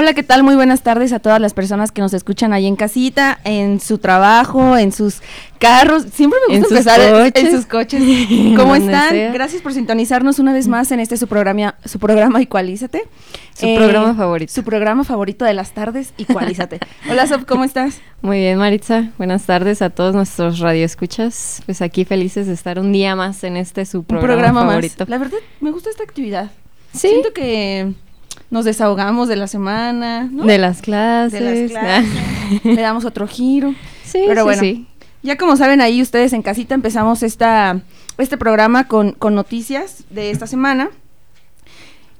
Hola, ¿qué tal? Muy buenas tardes a todas las personas que nos escuchan ahí en casita, en su trabajo, en sus carros. Siempre me gusta empezar en sus coches. ¿Cómo están? Gracias por sintonizarnos una vez más en este su programa, su programa Igualízate. Su programa favorito. Su programa favorito de las tardes, Igualízate. Hola, Sof, ¿cómo estás? Muy bien, Maritza. Buenas tardes a todos nuestros radioescuchas. Pues aquí felices de estar un día más en este su programa, favorito. La verdad, me gusta esta actividad. Sí. Siento que nos desahogamos de la semana, De las clases. le damos otro giro. Sí, Pero bueno, ya como saben ahí ustedes en casita empezamos esta, este programa con, con noticias de esta semana.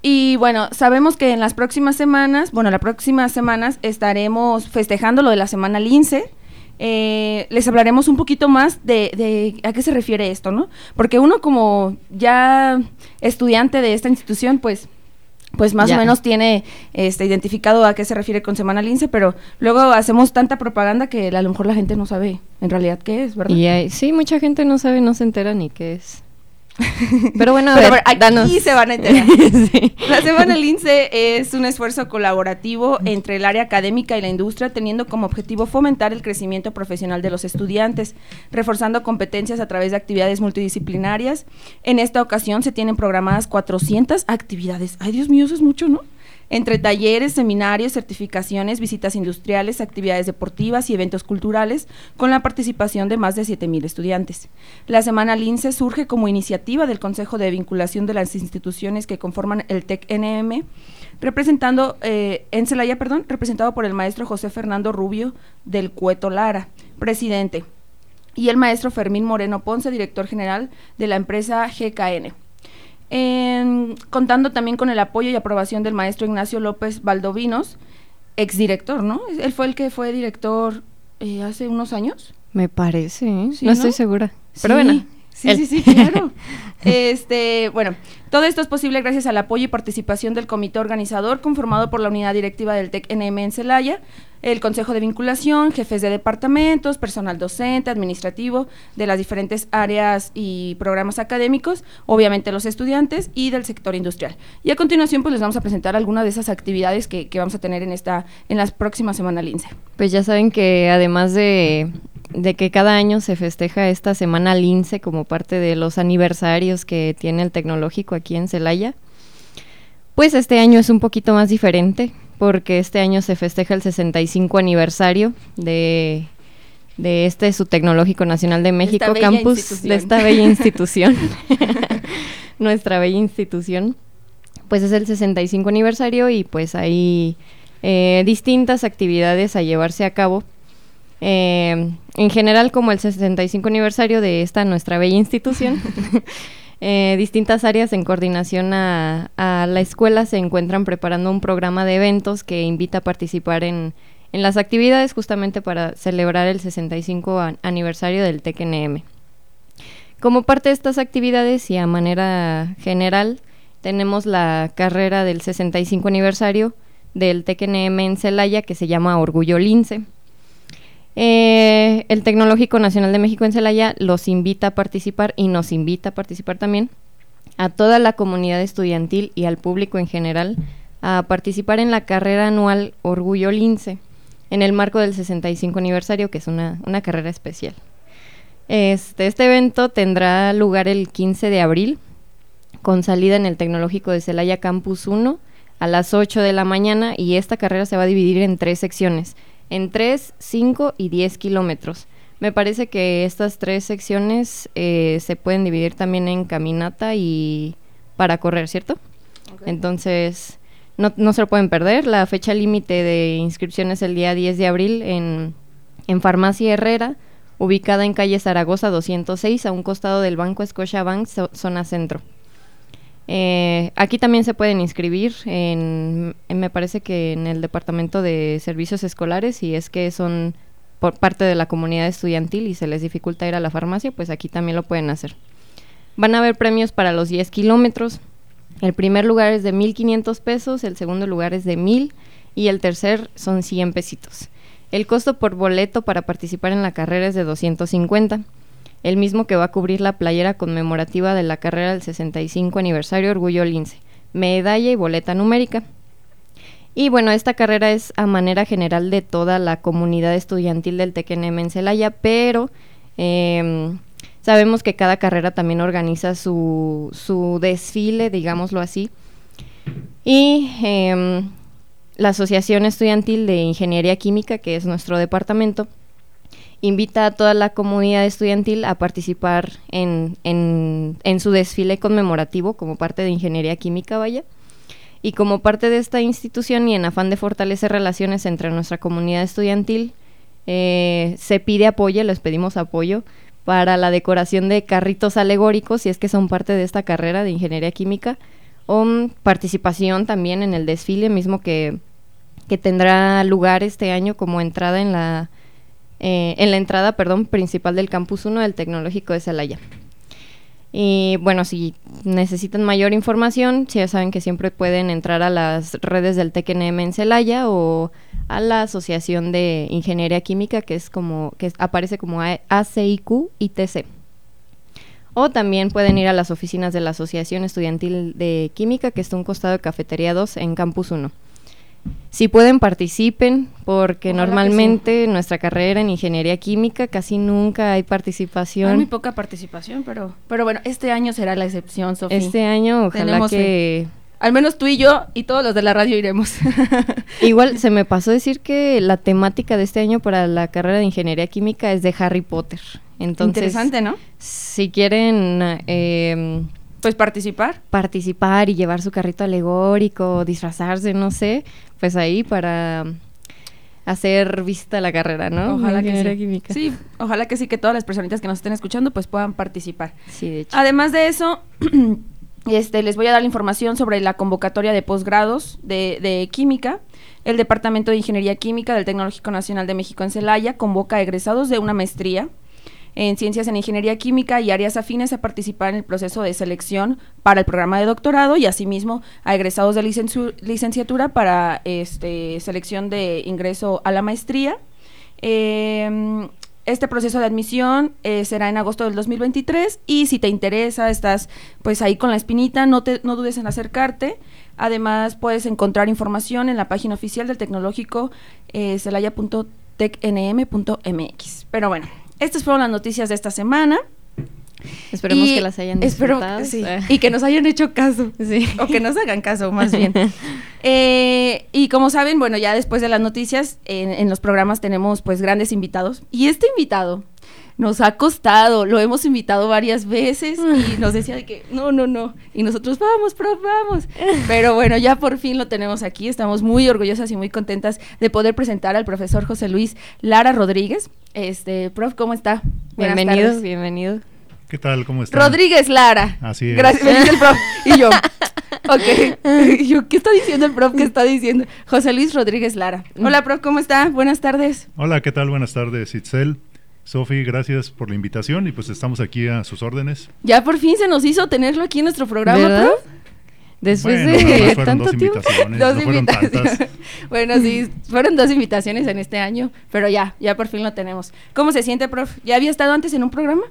Y bueno, sabemos que en las próximas semanas, bueno, las próximas semanas estaremos festejando lo de la semana Lince. Eh, les hablaremos un poquito más de, de, a qué se refiere esto, ¿no? Porque uno como ya estudiante de esta institución, pues pues más o menos tiene este identificado a qué se refiere con Semana Lince, pero luego hacemos tanta propaganda que a lo mejor la gente no sabe en realidad qué es, ¿verdad? Y sí, mucha gente no sabe, no se entera ni qué es. Pero bueno, a ver, aquí se van a enterar. La Semana Lince es un esfuerzo colaborativo entre el área académica y la industria, teniendo como objetivo fomentar el crecimiento profesional de los estudiantes, reforzando competencias a través de actividades multidisciplinarias. En esta ocasión se tienen programadas 400 actividades. Ay, Dios mío, eso es mucho, ¿no? Entre talleres, seminarios, certificaciones, visitas industriales, actividades deportivas y eventos culturales, con la participación de más de 7.000 estudiantes. La Semana LINCE surge como iniciativa del Consejo de Vinculación de las instituciones que conforman el TEC-NM, representando, eh, en Celaya, perdón, representado por el maestro José Fernando Rubio del Cueto Lara, presidente, y el maestro Fermín Moreno Ponce, director general de la empresa GKN contando también con el apoyo y aprobación del maestro Ignacio López Valdovinos, exdirector, ¿no? Él fue el que fue director eh, hace unos años. Me parece, ¿eh? no, estoy segura. Pero bueno. Sí, sí, sí, claro. este, bueno, todo esto es posible gracias al apoyo y participación del comité organizador conformado por la unidad directiva del TEC-NM en Celaya, el Consejo de Vinculación, jefes de departamentos, personal docente, administrativo de las diferentes áreas y programas académicos, obviamente los estudiantes y del sector industrial. Y a continuación pues les vamos a presentar algunas de esas actividades que, vamos a tener en esta en las próximas semanas Lince. Pues ya saben que además de, de que cada año se festeja esta semana Lince como parte de los aniversarios que tiene el tecnológico aquí en Celaya, pues este año es un poquito más diferente porque este año se festeja el 65 aniversario de, de este su Tecnológico Nacional de México, campus de esta bella institución, nuestra bella institución. Pues es el 65 aniversario y pues hay eh, distintas actividades a llevarse a cabo. Eh, en general, como el 65 aniversario de esta nuestra bella institución, Eh, distintas áreas en coordinación a, la escuela se encuentran preparando un programa de eventos que invita a participar en, las actividades justamente para celebrar el 65 aniversario del TECNM. Como parte de estas actividades y a manera general, tenemos la carrera del 65 aniversario del TECNM en Celaya que se llama Orgullo Lince. Eh, el Tecnológico Nacional de México en Celaya los invita a participar y nos invita a participar también a toda la comunidad estudiantil y al público en general a participar en la carrera anual Orgullo Lince en el marco del 65 aniversario, que es una, carrera especial. Este, este evento tendrá lugar el 15 de abril con salida en el Tecnológico de Celaya Campus 1 a las 8 de la mañana y esta carrera se va a dividir en tres secciones en 3, 5 y 10 kilómetros. Me parece que estas tres secciones eh, se pueden dividir también en caminata y para correr, ¿cierto? Entonces, no, no, se lo pueden perder. La fecha límite de inscripción es el día 10 de abril en, en Farmacia Herrera, ubicada en calle Zaragoza 206, a un costado del Banco Scotiabank, zona centro. Eh, aquí también se pueden inscribir, en, me parece que en el Departamento de Servicios Escolares, y es que son por parte de la comunidad estudiantil y se les dificulta ir a la farmacia, pues aquí también lo pueden hacer. Van a haber premios para los 10 kilómetros. El primer lugar es de 1.500 pesos, el segundo lugar es de 1.000 y el tercer son 100 pesitos. El costo por boleto para participar en la carrera es de 250 el mismo que va a cubrir la playera conmemorativa de la carrera del 65 aniversario Orgullo Lince, medalla y boleta numérica. Y bueno, esta carrera es a manera general de toda la comunidad estudiantil del TECNM en Celaya, pero em, sabemos que cada carrera también organiza su, su desfile, digámoslo así. Y em, la Asociación Estudiantil de Ingeniería Química, que es nuestro departamento, invita a toda la comunidad estudiantil a participar en, en, su desfile conmemorativo como parte de Ingeniería Química, vaya. Y como parte de esta institución y en afán de fortalecer relaciones entre nuestra comunidad estudiantil, eh, se pide apoyo, les pedimos apoyo para la decoración de carritos alegóricos, si es que son parte de esta carrera de Ingeniería Química, o participación también en el desfile mismo que, que tendrá lugar este año como entrada en la eh, en la entrada, perdón, principal del campus 1 del Tecnológico de Celaya. Y bueno, si necesitan mayor información, ya saben que siempre pueden entrar a las redes del TECNM en Celaya o a la Asociación de Ingeniería Química, que es como, que aparece como ACIQ ITC. O también pueden ir a las oficinas de la Asociación Estudiantil de Química, que está un costado de Cafetería 2 en Campus 1. Si pueden, participen, porque normalmente nuestra carrera en ingeniería química casi nunca hay participación. Hay muy poca participación, pero, pero bueno, este año será la excepción, Sofía. Este año, ojalá que... Al menos tú y yo y todos los de la radio iremos. Igual se me pasó decir que la temática de este año para la carrera de ingeniería química es de Harry Potter. Entonces, Interesante, ¿no? Si quieren eh, pues participar. Participar y llevar su carrito alegórico, disfrazarse, no sé, pues ahí para hacer vista a la carrera, ¿no? Ojalá que sí. Química. Sí, ojalá que sí, que todas las personitas que nos estén escuchando pues puedan participar. Sí, de hecho. Además de eso, este, les voy a dar la información sobre la convocatoria de posgrados de, de química. El Departamento de Ingeniería Química del Tecnológico Nacional de México en Celaya convoca a egresados de una maestría en Ciencias en Ingeniería Química y áreas afines a participar en el proceso de selección para el programa de doctorado y asimismo a egresados de licenciatura para este, selección de ingreso a la maestría. Em, este proceso de admisión eh, será en agosto del 2023 y si te interesa, estás pues ahí con la espinita, no, te, no dudes en acercarte. Además, puedes encontrar información en la página oficial del tecnológico eh, celaya.tecnm.mx. Pero bueno, estas fueron las noticias de esta semana. Esperemos que las hayan disfrutado. sí, y que nos hayan hecho caso. Sí. O que nos hagan caso, más bien. Eh, y como saben, bueno, ya después de las noticias, en, los programas tenemos pues grandes invitados. Y este invitado nos ha costado, lo hemos invitado varias veces y nos decía de que no, no, no. Y nosotros, vamos, prof, vamos. Pero bueno, ya por fin lo tenemos aquí. Estamos muy orgullosas y muy contentas de poder presentar al profesor José Luis Lara Rodríguez. Este, prof, ¿cómo está? bienvenido, bienvenido. ¿Qué tal? ¿Cómo está? Rodríguez Lara. Así es. Gracias, me dice el prof. Y yo, ok. yo, ¿qué está diciendo el prof? ¿Qué está diciendo? José Luis Rodríguez Lara. Hola, prof, ¿cómo está? Buenas tardes. Hola, ¿qué tal? Buenas tardes, Itzel. Sofi, gracias por la invitación y pues estamos aquí a sus órdenes. Ya por fin se nos hizo tenerlo aquí en nuestro programa, prof. Después de tanto dos tiempo. Invitaciones, dos invitaciones. bueno, sí, fueron dos invitaciones en este año, pero ya, ya por fin lo tenemos. ¿Cómo se siente, prof? ¿Ya había estado antes en un programa?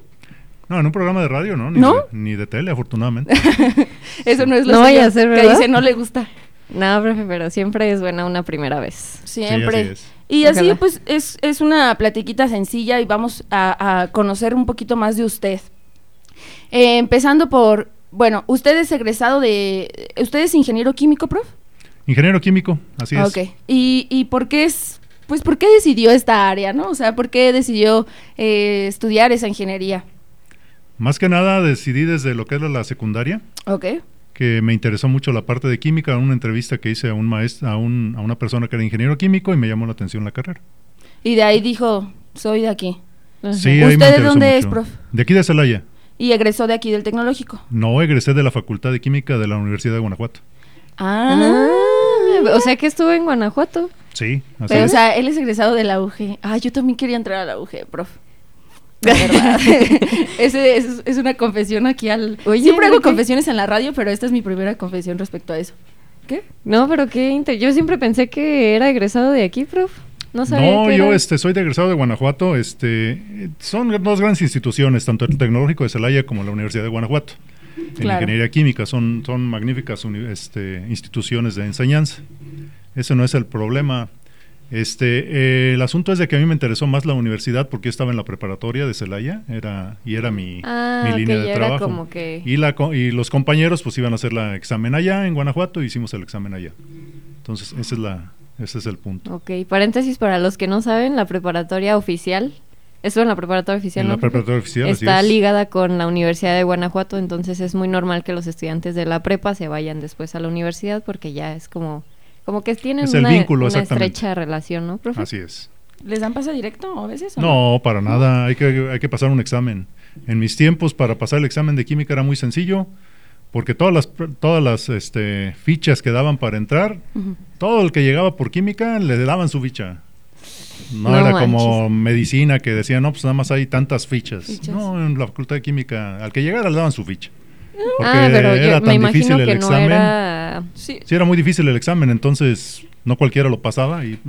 No, en un programa de radio, ¿no? Ni, De, ni de tele, afortunadamente. Eso no es lo no vaya a ser, que dice no le gusta. No, profe, pero siempre es buena una primera vez. Siempre. Y así pues es, es una platiquita sencilla y vamos a, conocer un poquito más de usted. Eh, empezando por bueno, usted es egresado de... ¿Usted es ingeniero químico, prof? Ingeniero químico, así es. Ok. ¿Y, y por qué es... Pues, ¿por qué decidió esta área, no? O sea, ¿por qué decidió eh, estudiar esa ingeniería? Más que nada decidí desde lo que era la secundaria. Ok. Que me interesó mucho la parte de química, en una entrevista que hice a un maestro, a, un, a una persona que era ingeniero químico y me llamó la atención la carrera. Y de ahí dijo, soy de aquí. Sí, ¿Usted de dónde es, prof? De aquí de Celaya. ¿Y egresó de aquí del tecnológico? No, egresé de la Facultad de Química de la Universidad de Guanajuato. Ah, o sea que estuvo en Guanajuato. Sí, así Pero, o sea, él es egresado de la UG. Ah, yo también quería entrar a la UG, prof. La verdad. Ese es, una confesión aquí al. siempre hago confesiones en la radio, pero esta es mi primera confesión respecto a eso. ¿Qué? No, pero qué yo siempre pensé que era egresado de aquí, prof. No, sabía no yo este, soy de egresado de Guanajuato. Este, son dos grandes instituciones, tanto el Tecnológico de Celaya como la Universidad de Guanajuato. En ingeniería química son, son magníficas este, instituciones de enseñanza. Ese no es el problema. Este, eh, el asunto es de que a mí me interesó más la universidad porque yo estaba en la preparatoria de Celaya era, y era mi, ah, línea de trabajo. Y, la, y los compañeros pues iban a hacer el examen allá en Guanajuato y hicimos el examen allá. Entonces, ese es, la, ese es el punto. Ok, paréntesis para los que no saben, la preparatoria oficial, eso en la preparatoria oficial, en la preparatoria oficial, Está ligada con la Universidad de Guanajuato, entonces es muy normal que los estudiantes de la prepa se vayan después a la universidad porque ya es como como que tienen una, estrecha relación, ¿no, profe? Así es. ¿Les dan pase directo a veces? no, para nada. Hay que, hay que pasar un examen. En mis tiempos, para pasar el examen de química era muy sencillo, porque todas las, todas las este, fichas que daban para entrar, todo el que llegaba por química le daban su ficha. No, era como medicina que decían, no, pues nada más hay tantas fichas. No, en la facultad de química, al que llegara le daban su ficha. Porque ah, pero era tan difícil el examen. Sí. era muy difícil el examen, entonces no cualquiera lo pasaba y eh,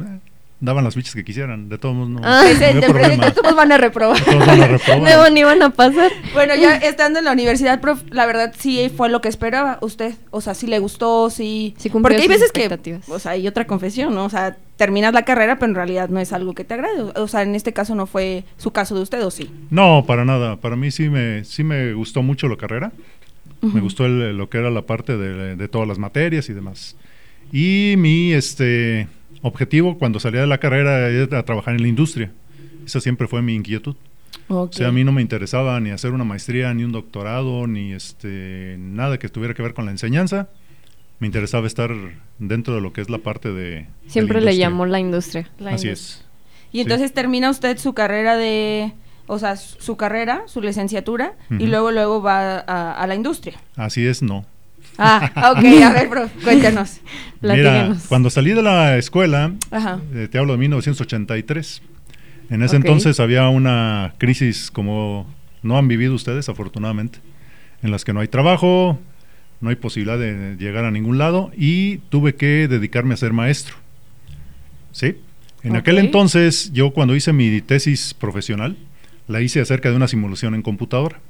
daban las fichas que quisieran. De todos modos, no, ah, de todos van a reprobar. Todos van a reprobar. ni van a pasar. Bueno, ya estando en la universidad, prof, la verdad sí fue lo que esperaba usted. O sea, sí le gustó, sí. sí Porque hay veces que, o sea, hay otra confesión, ¿no? O sea, terminas la carrera, pero en realidad no es algo que te agrade. O sea, en este caso no fue su caso de usted, ¿o sí? No, para nada. Para mí sí me, sí me gustó mucho la carrera. Me gustó lo que era la parte de, todas las materias y demás. Y mi este, objetivo cuando salía de la carrera era trabajar en la industria. Esa siempre fue mi inquietud. O sea, a mí no me interesaba ni hacer una maestría, ni un doctorado, ni este, nada que tuviera que ver con la enseñanza. Me interesaba estar dentro de lo que es la parte de... Siempre le llamó la industria. Así es. Y entonces termina usted su carrera de o sea, su carrera, su licenciatura, y luego luego va a, la industria. Así es, no. Ah, ok, a ver, bro, cuéntanos. Mira, cuando salí de la escuela, eh, te hablo de 1983, en ese entonces había una crisis como no han vivido ustedes, afortunadamente, en las que no hay trabajo, no hay posibilidad de llegar a ningún lado y tuve que dedicarme a ser maestro. ¿Sí? En aquel entonces, yo cuando hice mi tesis profesional, la hice acerca de una simulación en computadora.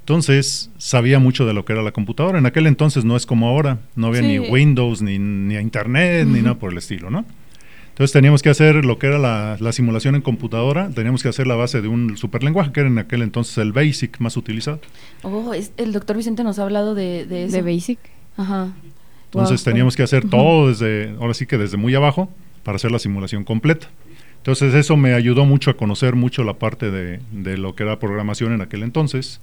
Entonces, sabía mucho de lo que era la computadora. En aquel entonces no es como ahora, no había ni Windows, ni, ni Internet, ni nada por el estilo, ¿no? Entonces teníamos que hacer lo que era la, simulación en computadora, teníamos que hacer la base de un superlenguaje, que era en aquel entonces el BASIC más utilizado. Oh, el doctor Vicente nos ha hablado de, de eso. ¿De BASIC? Ajá. Entonces teníamos que hacer todo desde, ahora sí que desde muy abajo, para hacer la simulación completa. Entonces eso me ayudó mucho a conocer mucho la parte de, lo que era programación en aquel entonces.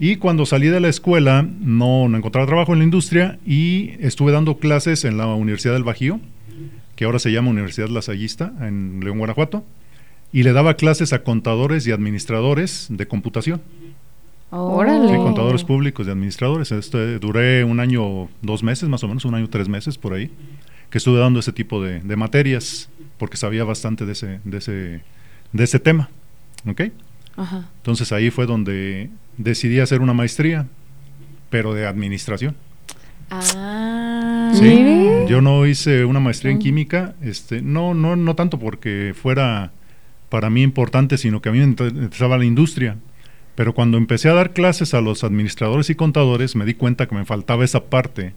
Y cuando salí de la escuela no, encontraba trabajo en la industria y estuve dando clases en la Universidad del Bajío, que ahora se llama Universidad Lasallista, en León, Guanajuato, y le daba clases a contadores y administradores de computación. Órale. Sí, contadores públicos y administradores. Este, duré un año, dos meses más o menos, un año, tres meses por ahí, que estuve dando ese tipo de, de materias porque sabía bastante de ese, de ese, de ese tema. ¿Ok? Ajá. Entonces ahí fue donde decidí hacer una maestría, pero de administración. Ah, sí, yo no hice una maestría en química, este, no, no, no tanto porque fuera para mí importante, sino que a mí me interesaba la industria. Pero cuando empecé a dar clases a los administradores y contadores, me di cuenta que me faltaba esa parte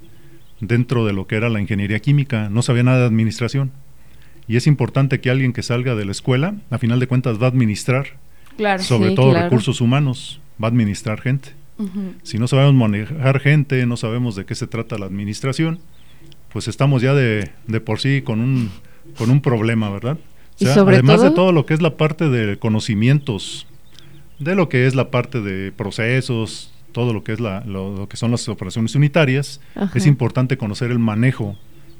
dentro de lo que era la ingeniería química. No sabía nada de administración. Y es importante que alguien que salga de la escuela, a final de cuentas, va a administrar, claro, sobre todo recursos humanos, va a administrar gente. Si no sabemos manejar gente, no sabemos de qué se trata la administración, pues estamos ya de, de por sí con un, con un problema, ¿verdad? además de todo lo que es la parte de conocimientos, de lo que es la parte de procesos, todo lo que es la, lo, que son las operaciones unitarias, es importante conocer el manejo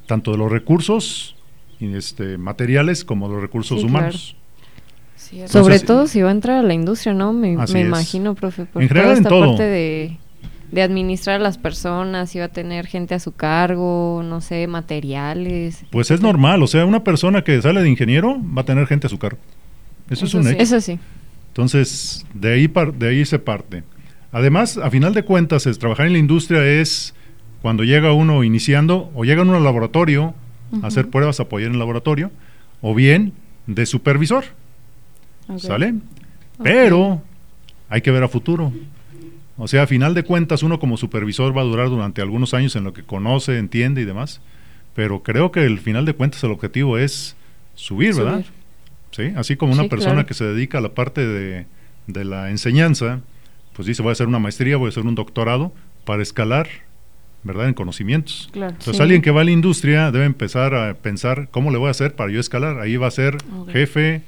tanto de los recursos este, materiales como los recursos humanos. Sobre todo si va a entrar a la industria, ¿no? Me, imagino, profe, por en toda esta parte de, de administrar a las personas, si va a tener gente a su cargo, no sé, materiales. Pues es normal, o sea, una persona que sale de ingeniero va a tener gente a su cargo. Eso, es un hecho. Eso sí. Entonces, de ahí, de ahí se parte. Además, a final de cuentas, es, trabajar en la industria es cuando llega uno iniciando o llega uno al laboratorio a hacer pruebas, apoyar en el laboratorio, o bien de supervisor. ¿Sale? Pero hay que ver a futuro. O sea, a final de cuentas, uno como supervisor va a durar durante algunos años en lo que conoce, entiende y demás. Pero creo que el final de cuentas el objetivo es subir, ¿verdad? Sí, así como una persona que se dedica a la parte de, de la enseñanza, pues dice, voy a hacer una maestría, voy a hacer un doctorado para escalar, ¿verdad? En conocimientos. Entonces alguien que va a la industria debe empezar a pensar cómo le voy a hacer para yo escalar. Ahí va a ser jefe,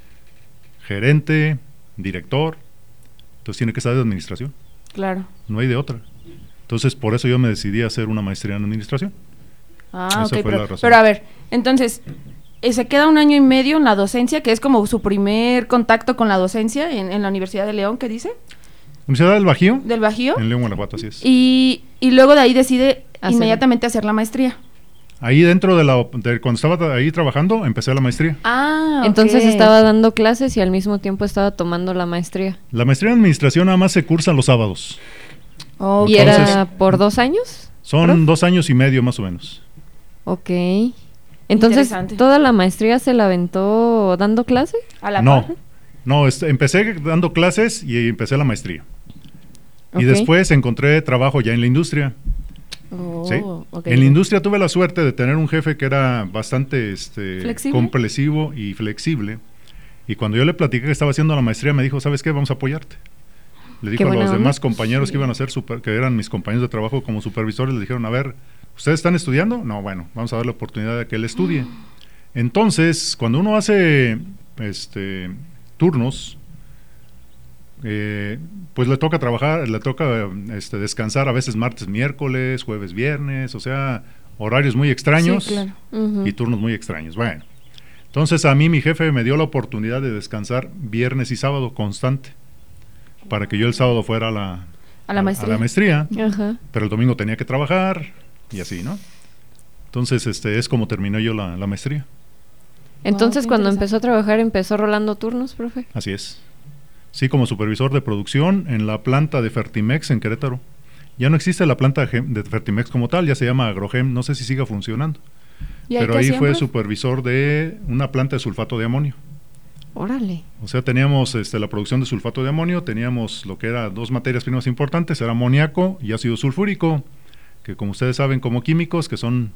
gerente, director. Entonces tiene que saber de administración. Claro. No hay de otra. Entonces por eso yo me decidí a hacer una maestría en administración. Ah, ok, pero, pero a ver, entonces, eh, se queda un año y medio en la docencia, que es como su primer contacto con la docencia en, en la Universidad de León, ¿qué dice? Universidad del Bajío. Del Bajío. En León, Guanajuato, así es. Y, y luego de ahí decide inmediatamente hacer la maestría. Ahí dentro de la cuando estaba ahí trabajando, empecé la maestría. Ah, entonces estaba dando clases y al mismo tiempo estaba tomando la maestría. La maestría en administración nada más se cursa los sábados. ¿Y era por dos años? Son dos años y medio más o menos. Ok. Entonces, ¿toda la maestría se la aventó dando clase? ¿A la no, no, empecé dando clases y empecé la maestría. Y después encontré trabajo ya en la industria. Oh, en la industria tuve la suerte de tener un jefe que era bastante este, comprensivo y flexible. Y cuando yo le platiqué que estaba haciendo la maestría, me dijo, ¿sabes qué? Vamos a apoyarte. Le dijo a los demás compañeros que iban a ser, super, que eran mis compañeros de trabajo como supervisores, le dijeron, a ver, ¿ustedes están estudiando? No, bueno, vamos a dar la oportunidad de que él estudie. Entonces, cuando uno hace este, turnos, eh, pues le toca trabajar, le toca este, descansar a veces martes, miércoles, jueves, viernes, o sea, horarios muy extraños y turnos muy extraños. Bueno, entonces a mí mi jefe me dio la oportunidad de descansar viernes y sábado constante, para que yo el sábado fuera a la, a la maestría, pero el domingo tenía que trabajar y así, ¿no? Entonces, este es como terminó yo la, maestría. Entonces, cuando empezó a trabajar, empezó rolando turnos, profe. Así es. Sí, como supervisor de producción en la planta de Fertimex en Querétaro. Ya no existe la planta de Fertimex como tal, ya se llama Agrogem, no sé si siga funcionando. Pero ahí fue supervisor de una planta de sulfato de amonio. Órale. O sea, teníamos este, la producción de sulfato de amonio, teníamos lo que era dos materias primas importantes, era amoníaco y ácido sulfúrico, que como ustedes saben como químicos, que son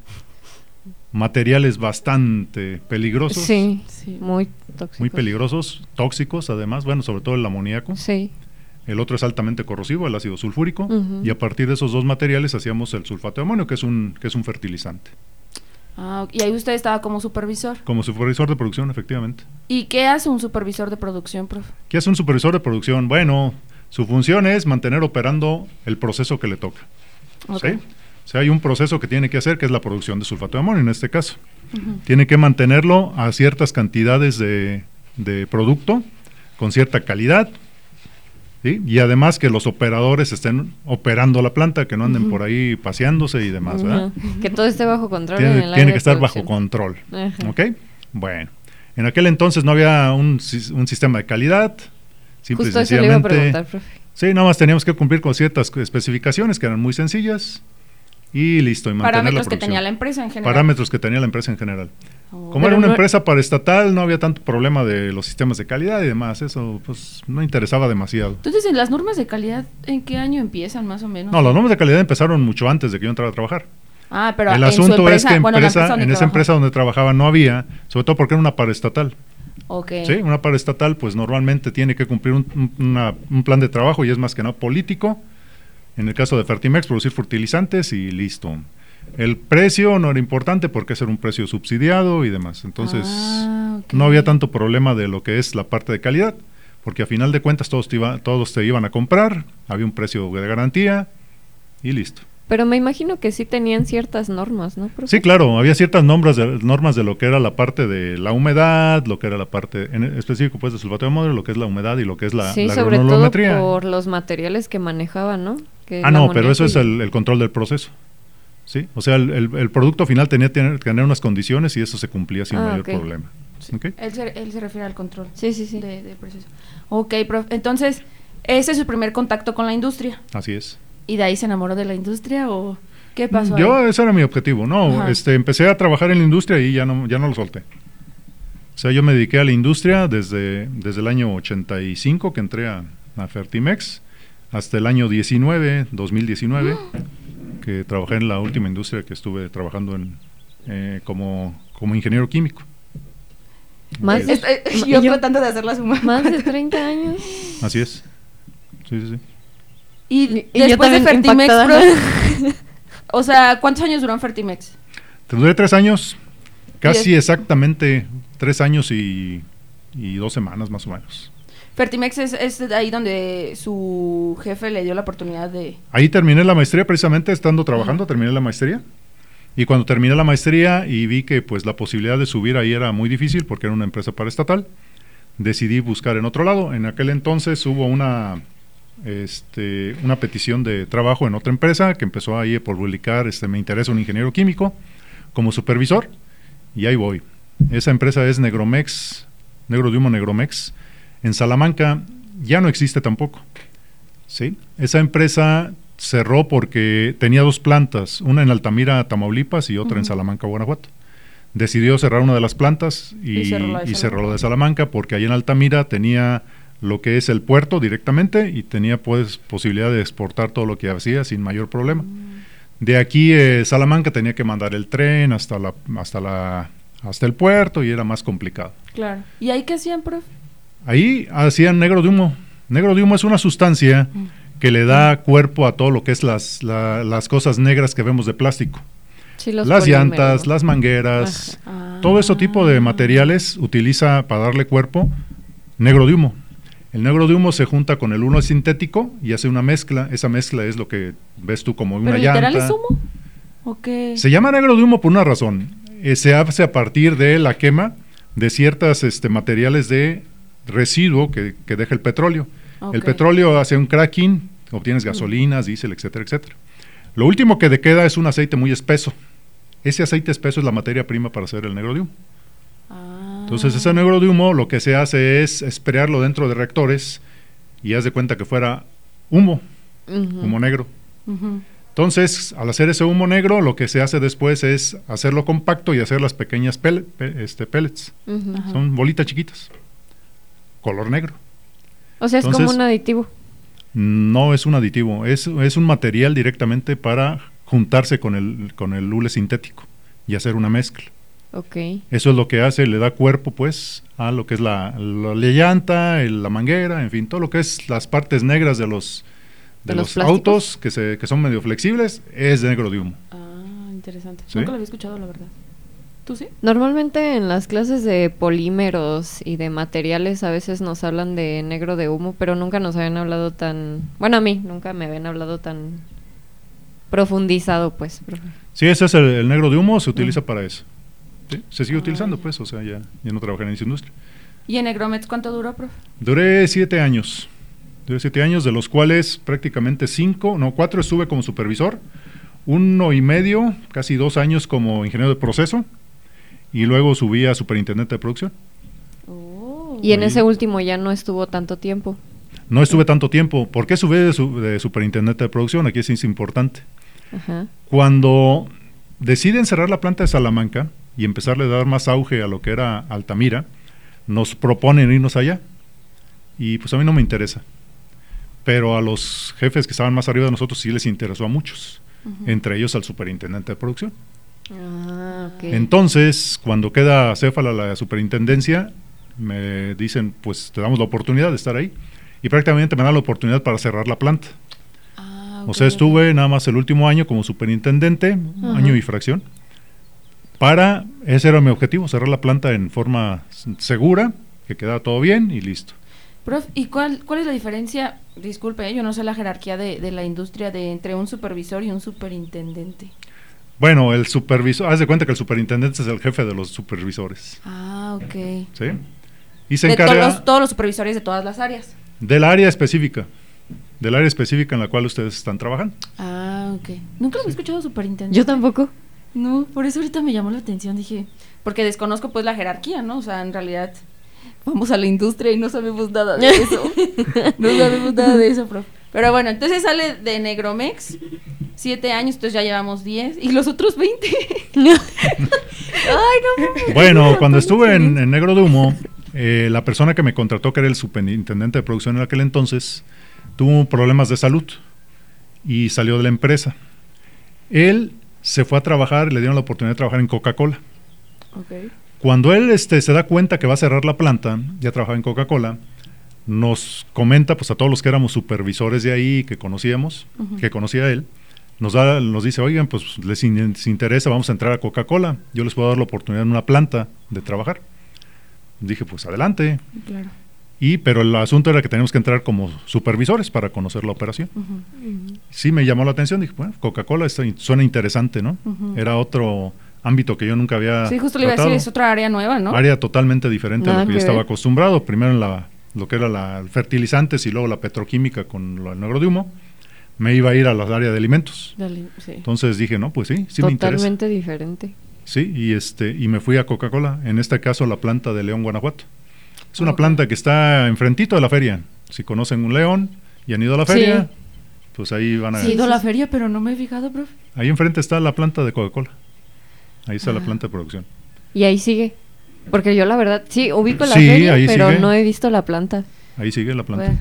materiales bastante peligrosos. Sí, muy tóxicos. Muy peligrosos, tóxicos además, bueno, sobre todo el amoníaco. Sí. El otro es altamente corrosivo, el ácido sulfúrico, y a partir de esos dos materiales hacíamos el sulfato de amonio, que es un, que es un fertilizante. Ah, y ahí usted estaba como supervisor. Como supervisor de producción, efectivamente. ¿Y qué hace un supervisor de producción, profe? ¿Qué hace un supervisor de producción? Bueno, su función es mantener operando el proceso que le toca. ¿sí? O sea, hay un proceso que tiene que hacer, que es la producción de sulfato de amonio en este caso. Tiene que mantenerlo a ciertas cantidades de, producto, con cierta calidad, y además que los operadores estén operando la planta, que no anden por ahí paseándose y demás, ¿verdad? Que todo esté bajo control. Tiene, que estar bajo control. ¿Ok? Bueno, en aquel entonces no había un, sistema de calidad. Simple Justo eso le iba a preguntar, profe. Sí, nada más teníamos que cumplir con ciertas especificaciones que eran muy sencillas y listo. Y Parámetros que tenía la empresa en general. Parámetros que tenía la empresa en general. Oh. Como era una empresa paraestatal, no había tanto problema de los sistemas de calidad y demás. Eso pues no interesaba demasiado. Entonces, ¿en las normas de calidad en qué año empiezan más o menos? No, las normas de calidad empezaron mucho antes de que yo entrara a trabajar. Ah, pero el asunto es que en esa empresa donde trabajaba no había, sobre todo porque era una paraestatal. Okay. Sí, una paraestatal pues normalmente tiene que cumplir un, un plan de trabajo y es más que nada político en el caso de Fertimex, producir fertilizantes y listo. El precio no era importante porque ese era un precio subsidiado y demás. Entonces, ah, no había tanto problema de lo que es la parte de calidad, porque a final de cuentas todos te, todos te iban a comprar, había un precio de garantía y listo. Pero me imagino que sí tenían ciertas normas, ¿no? Sí, claro, había ciertas normas de, normas de lo que era la parte de la humedad, lo que era la parte en específico pues de sulfato de modelo, lo que es la humedad y lo que es la, sí, sobre todo por los materiales que manejaban, ¿no? Ah, no, pero eso es el, control del proceso. Sí, o sea, el, producto final tenía que tener unas condiciones y eso se cumplía sin ah, mayor problema. Él, se, refiere al control. Sí, sí, sí. De, proceso. Ok. Entonces, ese es su primer contacto con la industria. Así es. ¿Y de ahí se enamoró de la industria o qué pasó? Yo, ese era mi objetivo. No, este, empecé a trabajar en la industria y ya no, ya no lo solté. O sea, yo me dediqué a la industria desde, desde el año 85 que entré a, Fertimex hasta el año 19, 2019, que trabajé en la última industria que estuve trabajando en, eh, como, como ingeniero químico. Más yo, tratando de hacer la suma. Más de 30 años. Así es. Sí, sí, sí. Y, después de Fertimex o sea, ¿cuántos años duró en Fertimex? Te duré tres años, casi exactamente tres años y, dos semanas más o menos. Fertimex es, es, ahí donde su jefe le dio la oportunidad de... Ahí terminé la maestría, precisamente estando trabajando, terminé la maestría. Y cuando terminé la maestría y vi que pues la posibilidad de subir ahí era muy difícil porque era una empresa paraestatal, decidí buscar en otro lado. En aquel entonces hubo una, este, una petición de trabajo en otra empresa que empezó ahí por publicar, este, me interesa un ingeniero químico como supervisor y ahí voy. Esa empresa es Negromex, Negro de Humo Negromex. En Salamanca ya no existe tampoco. ¿sí? Esa empresa cerró porque tenía dos plantas, una en Altamira, Tamaulipas y otra en Salamanca, Guanajuato. Decidió cerrar una de las plantas y, cerró, la de Salamanca porque ahí en Altamira tenía lo que es el puerto directamente y tenía pues posibilidad de exportar todo lo que hacía sin mayor problema. Mm. De aquí eh, Salamanca tenía que mandar el tren hasta la hasta la hasta el puerto y era más complicado. Claro. ¿Y ahí qué hacían, profe? Ahí hacían negro de humo. Negro de humo es una sustancia que le da cuerpo a todo lo que es las, las cosas negras que vemos de plástico. las llantas, las mangueras, todo ese tipo de materiales utiliza para darle cuerpo negro de humo. El negro de humo se junta con el humo sintético y hace una mezcla. Esa mezcla es lo que ves tú como una ¿Pero literal es humo? Se llama negro de humo por una razón. Eh, se hace a partir de la quema de ciertos este, materiales de residuo que, que deja el petróleo. El petróleo hace un cracking, obtienes mm. gasolinas, diésel, etcétera, etcétera. Lo último que te queda es un aceite muy espeso. Ese aceite espeso es la materia prima para hacer el negro de humo. Ah. Entonces, ese negro de humo lo que se hace es esperarlo dentro de reactores y haz de cuenta que fuera humo, humo negro. Entonces, al hacer ese humo negro, lo que se hace después es hacerlo compacto y hacer las pequeñas este, pellets. Son bolitas chiquitas, color negro. O sea, es como un aditivo. No es un aditivo, es, es un material directamente para juntarse con el, con el hule sintético y hacer una mezcla. Okay. Eso es lo que hace, le da cuerpo pues a lo que es la, la, llanta, la manguera, en fin, todo lo que es las partes negras de los, de, los, autos que, se, que son medio flexibles es de negro de humo. Ah, interesante. Nunca lo había escuchado, la verdad. ¿Tú sí? Normalmente en las clases de polímeros y de materiales a veces nos hablan de negro de humo, pero nunca nos habían hablado tan... Bueno, a mí nunca me habían hablado tan profundizado, pues. Sí, ese es el, negro de humo, se utiliza para eso. Se sigue ah. utilizando, pues, o sea, ya, ya no trabajé en esa industria. ¿Y en Negromets cuánto duró, profe? Duré siete años. Duré siete años, de los cuales prácticamente cinco, no, cuatro estuve como supervisor, uno y medio, casi dos años como ingeniero de proceso, y luego subí a superintendente de producción. Oh. Y en ese último ya no estuvo tanto tiempo. No estuve tanto tiempo. ¿Por qué subí de, superintendente de producción? Aquí es importante. Cuando deciden cerrar la planta de Salamanca y empezarle a dar más auge a lo que era Altamira, nos proponen irnos allá. Y pues a mí no me interesa. Pero a los jefes que estaban más arriba de nosotros sí les interesó a muchos, entre ellos al superintendente de producción. Ah, Entonces, cuando queda céfala la superintendencia, me dicen, pues te damos la oportunidad de estar ahí. Y prácticamente me dan la oportunidad para cerrar la planta. Ah, o sea, estuve nada más el último año como superintendente, año y fracción. Para, ese era mi objetivo, cerrar la planta en forma segura, que quedara todo bien y listo. Prof, ¿y cuál, cuál es la diferencia Disculpe, yo no sé la jerarquía de, de la industria de entre un supervisor y un superintendente. Bueno, el supervisor, haz de cuenta que el superintendente es el jefe de los supervisores. Ah, ok. ¿Sí? Y se de encarga todos, los, todos los supervisores de todas las áreas. del área específica, del área específica en la cual ustedes están trabajando. Ah, ok. Nunca lo he escuchado superintendente. Yo tampoco. No, por eso ahorita me llamó la atención, dije, porque desconozco pues la jerarquía, ¿no? O sea, en realidad vamos a la industria y no sabemos nada de eso. no sabemos nada de eso, profe. Pero bueno, entonces sale de Negromex, siete años, entonces ya llevamos diez, y los otros veinte. Ay, no. Bueno, cuando estuve en, en Negro de Humo, eh, la persona que me contrató, que era el superintendente de producción en aquel entonces, tuvo problemas de salud y salió de la empresa. Él se fue a trabajar, le dieron la oportunidad de trabajar en Coca-Cola. Cuando él este, se da cuenta que va a cerrar la planta, ya trabajaba en Coca-Cola, nos comenta pues a todos los que éramos supervisores de ahí, que conocíamos, que conocía él, nos, da, nos dice, oigan, pues les, in- les interesa, vamos a entrar a Coca-Cola, yo les puedo dar la oportunidad en una planta de trabajar. Dije, pues adelante. Claro. Y, pero el asunto era que teníamos que entrar como supervisores para conocer la operación. Sí me llamó la atención, dije, bueno, Coca-Cola suena interesante, ¿no? Era otro ámbito que yo nunca había Sí, justo le iba a decir, es otra área nueva, ¿no? Área totalmente diferente a Nada lo que que yo estaba ver. acostumbrado. Primero en la, lo que era la fertilizantes y luego la petroquímica con lo- el negro de humo. Me iba a ir a la área de alimentos. Dale, sí. Entonces dije, no, pues sí, sí me interesa. Totalmente diferente. Sí, y este y me fui a Coca-Cola, en este caso la planta de León, Guanajuato. Es una planta que está enfrentito de la feria. Si conocen un León y han ido a la feria, Sí. pues ahí van a Sí, he ido a la feria, pero no me he fijado, profe. Ahí enfrente está la planta de Coca-Cola. Ahí está la Ah. planta de producción. Y ahí sigue. Porque yo la verdad, sí, ubico la Sí, feria, ahí pero sigue. no he visto la planta. Ahí sigue la planta. Bueno.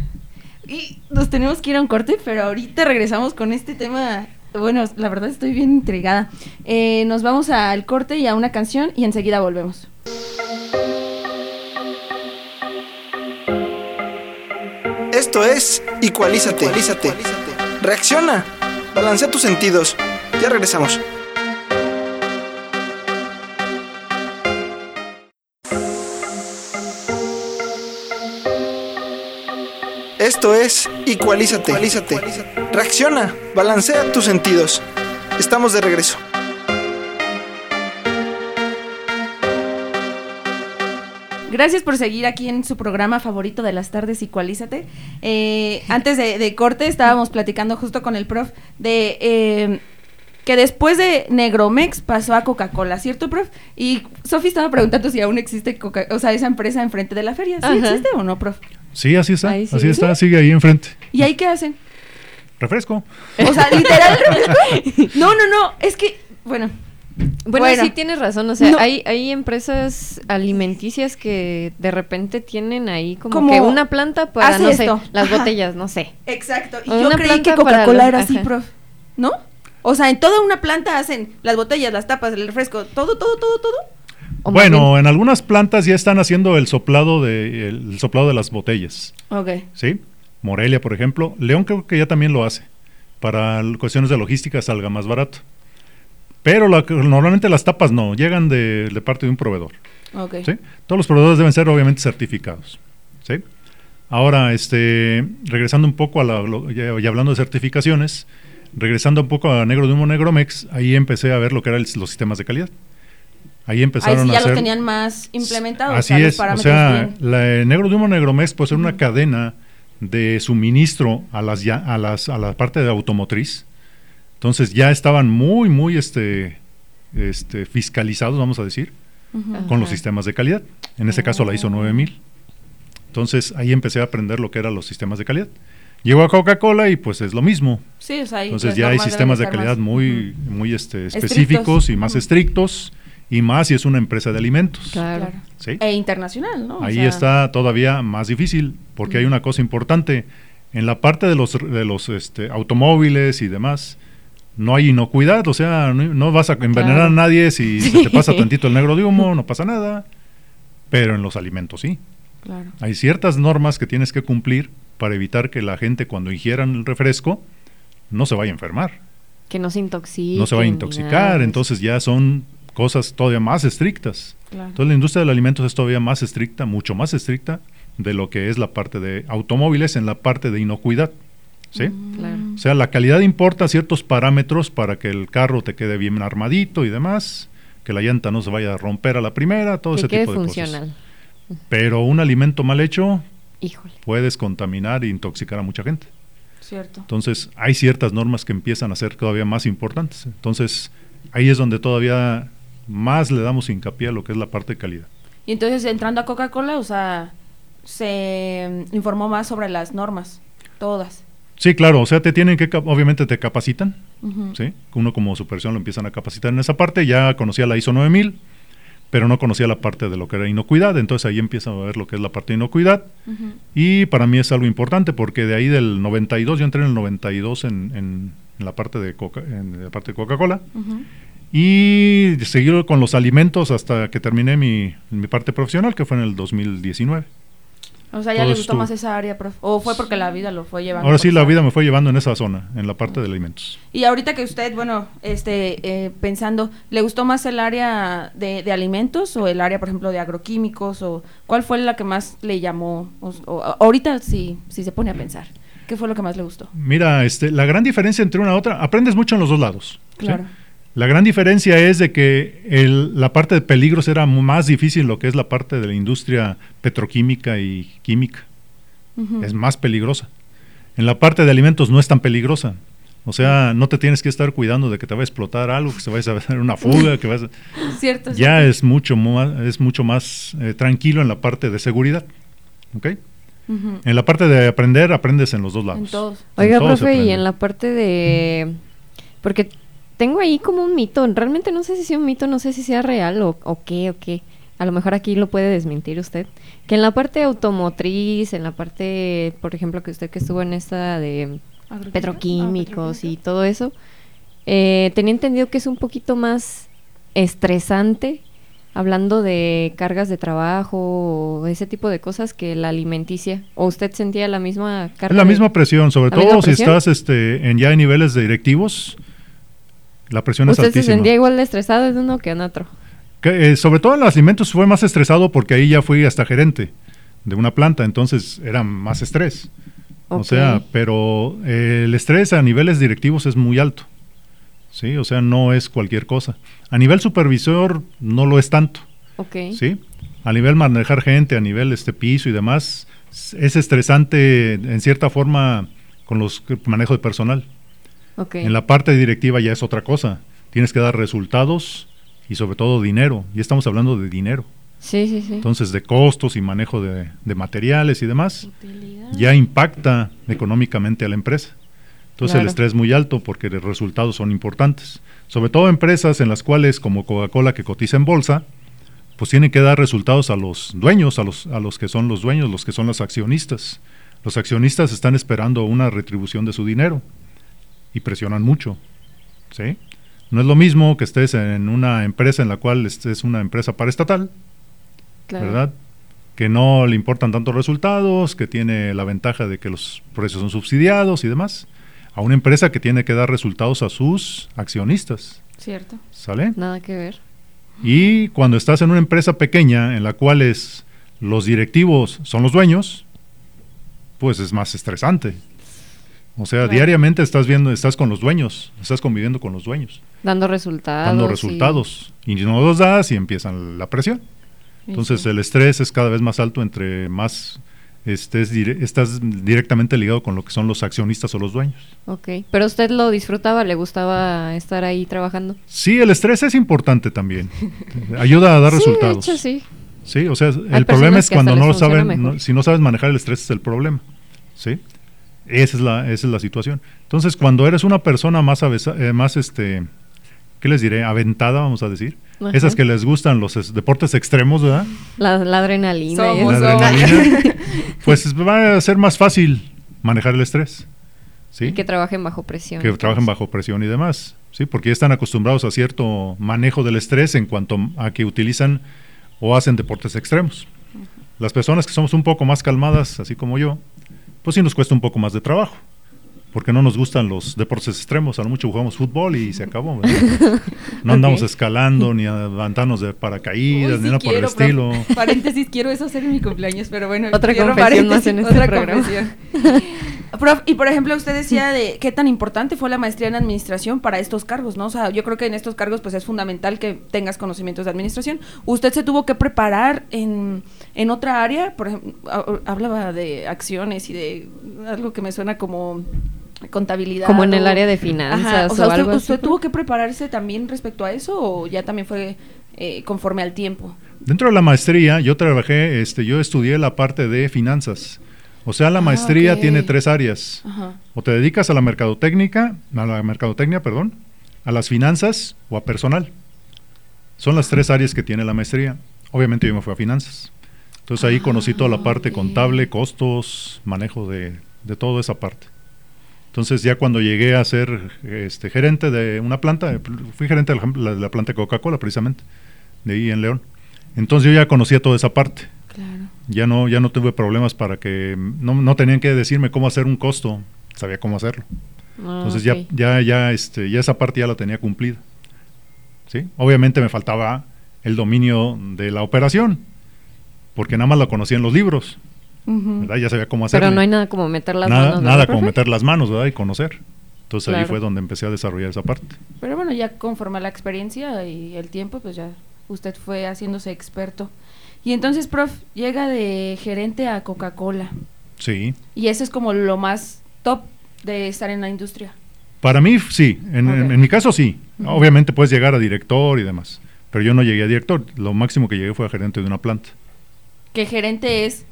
Y nos tenemos que ir a un corte, pero ahorita regresamos con este tema. Bueno, la verdad estoy bien intrigada. Eh, nos vamos al corte y a una canción y enseguida volvemos. Esto es. Ecualízate. Reacciona. Balancea tus sentidos. Ya regresamos. Esto es Ecualízate. Ecualízate. Reacciona. Balancea tus sentidos. Estamos de regreso. Gracias por seguir aquí en su programa favorito de las tardes, Igualízate. Eh, antes de, de corte estábamos platicando justo con el prof de eh, que después de Negromex pasó a Coca-Cola, ¿cierto, prof? Y Sofi estaba preguntando si aún existe Coca o sea, esa empresa enfrente de la feria. ¿Sí Ajá. existe o no, prof? Sí, así está. Ahí así sigue. está, sigue ahí enfrente. ¿Y ahí qué hacen? Refresco. O sea, literal. no, no, no. Es que, bueno. Bueno, Bueno. sí tienes razón, o sea, No. hay, hay empresas alimenticias que de repente tienen ahí como, Como, que una planta para, no esto. sé, las Ajá. botellas, no sé. Exacto. Y yo creí que Coca-Cola era así, prof. ¿No? O sea, en toda una planta hacen las botellas, las tapas, el refresco, todo, todo, todo, todo. Bueno, en algunas plantas ya están haciendo el soplado de el, soplado de las botellas, Ok. ¿sí? Morelia, por ejemplo, León creo que ya también lo hace. Para cuestiones de logística salga más barato. Pero la- normalmente las tapas no, llegan de, de parte de un proveedor. Ok. ¿sí? Todos los proveedores deben ser obviamente certificados. ¿sí? Ahora, este, regresando un poco a la, lo- ya, ya hablando de certificaciones, regresando un poco a Negro de Humo Negromex, ahí empecé a ver lo que eran los sistemas de calidad. Ahí Ahí empezaron sí ya a hacer... los tenían más implementados. Así o sea, los es, o parámetros sea, la Negro de Humo Negromex puede ser una cadena de suministro a las ya, a las a la parte de automotriz. Entonces ya estaban muy muy este este fiscalizados, vamos a decir, con los sistemas de calidad. En ese caso la ISO Oh. 9000. Entonces ahí empecé a aprender lo que eran los sistemas de calidad. Llego a Coca-Cola y pues es lo mismo. Sí, o sea, ahí Entonces ya hay sistemas de calidad más- muy muy este, Estrictos. específicos y más estrictos y más si es una empresa de alimentos. Claro. ¿sí? E internacional, ¿no? O Ahí sea, está todavía más difícil, porque hay una cosa importante. En la parte de los, de los este, automóviles y demás, no hay inocuidad, o sea, no, no vas a envenenar Claro. a nadie si se te pasa tantito el negro de humo, no pasa nada. Pero en los alimentos sí. Claro. Hay ciertas normas que tienes que cumplir para evitar que la gente cuando ingieran el refresco no se vaya a enfermar, Que no se intoxique. no se vaya a intoxicar. nada. Entonces ya son cosas todavía más estrictas. Claro. Entonces la industria del alimentos es todavía más estricta, mucho más estricta de lo que es la parte de automóviles en la parte de inocuidad. ¿Sí? Mm. O sea, la calidad importa ciertos parámetros para que el carro te quede bien armadito y demás, que la llanta no se vaya a romper a la primera, todo ese tipo de funcional. cosas. Pero un alimento mal hecho puedes contaminar e intoxicar a mucha gente. Cierto. Entonces, hay ciertas normas que empiezan a ser todavía más importantes. Entonces, ahí es donde todavía más le damos hincapié a lo que es la parte de calidad. Y entonces, entrando a Coca-Cola, o sea, se informó más sobre las normas, todas. Sí, claro, o sea, te tienen que, obviamente te capacitan, ¿sí? Uno como supervisión lo empiezan a capacitar en esa parte, ya conocía la ISO 9000, pero no conocía la parte de lo que era inocuidad, entonces ahí empieza a ver lo que es la parte de inocuidad, y para mí es algo importante, porque de ahí del 92, yo entré en el 92 en, en, la parte de Coca, en la parte de Coca-Cola, y seguí con los alimentos hasta que terminé mi, mi parte profesional, que fue en el 2019. O sea, ya le gustó más esa área, ¿O fue porque la vida lo fue llevando? Ahora sí, la vida me fue llevando en esa zona, en la parte de alimentos. Y ahorita que usted, bueno, este, eh, pensando, ¿le gustó más el área de, alimentos o el área, por ejemplo, de agroquímicos? o ¿Cuál fue la que más le llamó? ahorita sí, sí se pone a pensar. ¿Qué fue lo que más le gustó? Mira, este, la gran diferencia entre una y otra, aprendes mucho en los dos lados. Claro. La gran diferencia es de que la parte de peligros era más difícil lo que es la parte de la industria petroquímica y química. Es más peligrosa. En la parte de alimentos no es tan peligrosa. O sea, no te tienes que estar cuidando de que te va a explotar algo, que se vaya a hacer una fuga, que vas a... Cierto, ya es mucho más, es mucho más eh, tranquilo en la parte de seguridad. ¿Ok? En la parte de aprender, aprendes en los dos lados. En todos. Oiga, profe, y en la parte de... Porque tengo ahí como un mito. Realmente no sé si sea un mito, no sé si sea real o, o qué, o qué. A lo mejor aquí lo puede desmentir usted. Que en la parte automotriz, en la parte, por ejemplo, que usted que estuvo en esta de petroquímicos y todo eso, eh, tenía entendido que es un poquito más estresante hablando de cargas de trabajo o ese tipo de cosas que la alimenticia. ¿O usted sentía la misma carga? La misma presión, sobre todo si estás este, en ya en niveles de directivos la presión es altísima. ¿Usted se sentía igual de estresado en uno que en otro? Eh, sobre todo en los alimentos fue más estresado porque ahí ya fui hasta gerente de una planta, entonces era más estrés. O sea, pero eh, el estrés a niveles directivos es muy alto. Sí, o sea, no es cualquier cosa. A nivel supervisor no lo es tanto. Ok. Sí. A nivel manejar gente, a nivel este piso y demás, es estresante en cierta forma con los manejo de personal. En la parte directiva ya es otra cosa. Tienes que dar resultados y sobre todo dinero. Y estamos hablando de dinero. Sí, sí, sí. Entonces, de costos y manejo de, materiales y demás, ya impacta económicamente a la empresa. Entonces, el estrés es muy alto porque los resultados son importantes. Sobre todo empresas en las cuales, como Coca-Cola, que cotiza en bolsa, pues tienen que dar resultados a los dueños, a los, a los que son los dueños, los que son los accionistas. Los accionistas están esperando una retribución de su dinero y presionan mucho. ¿sí? No es lo mismo que estés en una empresa en la cual es una empresa paraestatal, ¿verdad? Que no le importan tantos resultados, que tiene la ventaja de que los precios son subsidiados y demás, a una empresa que tiene que dar resultados a sus accionistas. Cierto. ¿Sale? Nada que ver. Y cuando estás en una empresa pequeña en la cual es, los directivos son los dueños, pues es más estresante. O sea, diariamente estás viendo, estás con los dueños, estás conviviendo con los dueños. Dando resultados. Dando resultados. Y, no los das y empiezan la presión. Entonces el estrés es cada vez más alto entre más estés estás directamente ligado con lo que son los accionistas o los dueños. Ok, pero usted lo disfrutaba, le gustaba estar ahí trabajando. Sí, el estrés es importante también. Ayuda a dar resultados. De hecho, sí. Sí, o sea, el problema es cuando no lo saben, si no sabes manejar el estrés es el problema. ¿Sí? Esa es la, esa es la situación. Entonces, cuando eres una persona más, eh, más este, ¿qué les diré? Aventada, vamos a decir. Esas que les gustan los deportes extremos, ¿verdad? La, adrenalina. pues va a ser más fácil manejar el estrés. ¿sí? Y que trabajen bajo presión. Que trabajen bajo presión y demás. ¿sí? Porque ya están acostumbrados a cierto manejo del estrés en cuanto a que utilizan o hacen deportes extremos. Las personas que somos un poco más calmadas, así como yo, pues sí nos cuesta un poco más de trabajo. Porque no nos gustan los deportes extremos, a lo mucho jugamos fútbol y se acabó. No andamos escalando ni a levantarnos de paracaídas, ni nada por el estilo. Paréntesis, quiero eso hacer en mi cumpleaños, pero bueno, otra confesión más en este programa. Prof, y por ejemplo, usted decía de qué tan importante fue la maestría en administración para estos cargos, ¿no? O sea, yo creo que en estos cargos pues es fundamental que tengas conocimientos de administración. ¿Usted se tuvo que preparar en, en otra área? Por ejemplo, hablaba de acciones y de algo que me suena como contabilidad. Como en el área de finanzas o, algo usted, tuvo que prepararse también respecto a eso o ya también fue eh, conforme al tiempo? Dentro de la maestría yo trabajé, este, yo estudié la parte de finanzas. O sea, la ah, maestría tiene tres áreas. O te dedicas a la mercadotecnia, a la mercadotecnia, perdón, a las finanzas o a personal. Son las tres áreas que tiene la maestría. Obviamente yo me fui a finanzas. Entonces ahí conocí toda la ah, parte contable, costos, manejo de, de toda esa parte. Entonces ya cuando llegué a ser este, gerente de una planta, fui gerente de la, la planta de Coca-Cola precisamente, de ahí en León. Entonces yo ya conocía toda esa parte. Claro. Ya no, ya no tuve problemas para que, no, no tenían que decirme cómo hacer un costo, sabía cómo hacerlo. Ah, Entonces ya, ya, ya, este, ya esa parte ya la tenía cumplida. ¿Sí? Obviamente me faltaba el dominio de la operación, porque nada más la conocía en los libros. Ya sabía cómo hacerlo. Pero no hay nada como meter las manos. Nada como meter las manos, ¿verdad? Y conocer. Entonces ahí fue donde empecé a desarrollar esa parte. Pero bueno, ya conforme a la experiencia y el tiempo, pues ya usted fue haciéndose experto. Y entonces, prof, llega de gerente a Coca-Cola. Sí. Y eso es como lo más top de estar en la industria. Para mí, sí. En, mi caso, sí. Obviamente puedes llegar a director y demás. Pero yo no llegué a director. Lo máximo que llegué fue a gerente de una planta. ¿Qué gerente es?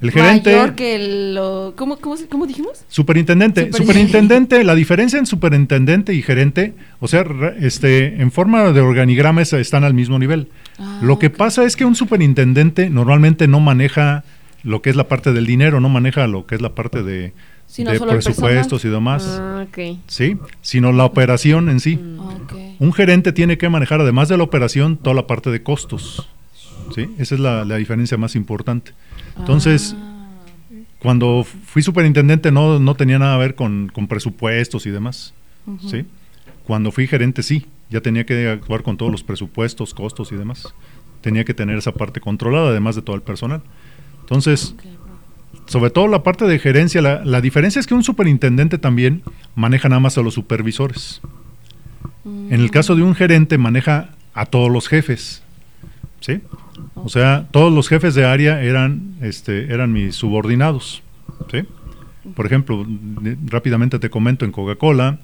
El gerente. Mayor que lo. ¿cómo, cómo, dijimos? Superintendente. Superintendente, la diferencia en superintendente y gerente, o sea, este, en forma de organigrama están al mismo nivel. Ah, lo que pasa es que un superintendente normalmente no maneja lo que es la parte del dinero, no maneja lo que es la parte de, presupuestos y demás. Ah, ¿Sí? Sino la operación en sí. Mm. Un gerente tiene que manejar, además de la operación, toda la parte de costos. ¿Sí? Esa es la diferencia más importante. Entonces, ah. cuando fui superintendente no, no tenía nada que ver con, presupuestos y demás. ¿sí? Cuando fui gerente sí, ya tenía que actuar con todos los presupuestos, costos y demás. Tenía que tener esa parte controlada, además de todo el personal. Entonces, sobre todo la parte de gerencia, la, la, diferencia es que un superintendente también maneja nada más a los supervisores. En el caso de un gerente maneja a todos los jefes. ¿Sí? O sea, todos los jefes de área eran, este, eran mis subordinados. ¿sí? Por ejemplo, rápidamente te comento, en Coca-Cola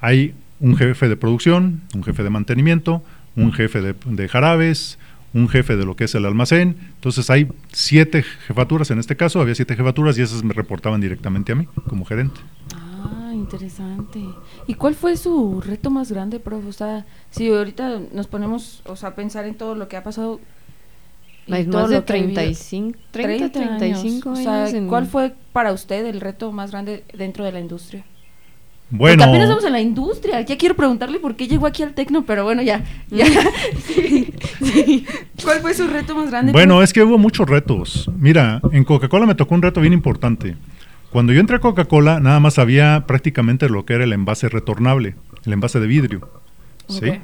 hay un jefe de producción, un jefe de mantenimiento, un jefe de, jarabes, un jefe de lo que es el almacén. Entonces hay siete jefaturas, en este caso había siete jefaturas y esas me reportaban directamente a mí como gerente. Ah, interesante. ¿Y cuál fue su reto más grande, prof? O sea, si ahorita nos ponemos o sea, a pensar en todo lo que ha pasado, hay más de 35, 30, 35 años. ¿Cuál fue para usted el reto más grande dentro de la industria? Bueno. Porque apenas estamos en la industria. Ya quiero preguntarle por qué llegó aquí al Tecno, pero bueno, ya. ya. ¿Cuál fue su reto más grande? Bueno, es que hubo muchos retos. Mira, en Coca-Cola me tocó un reto bien importante. Cuando yo entré a Coca-Cola, nada más había prácticamente lo que era el envase retornable, el envase de vidrio. ¿sí?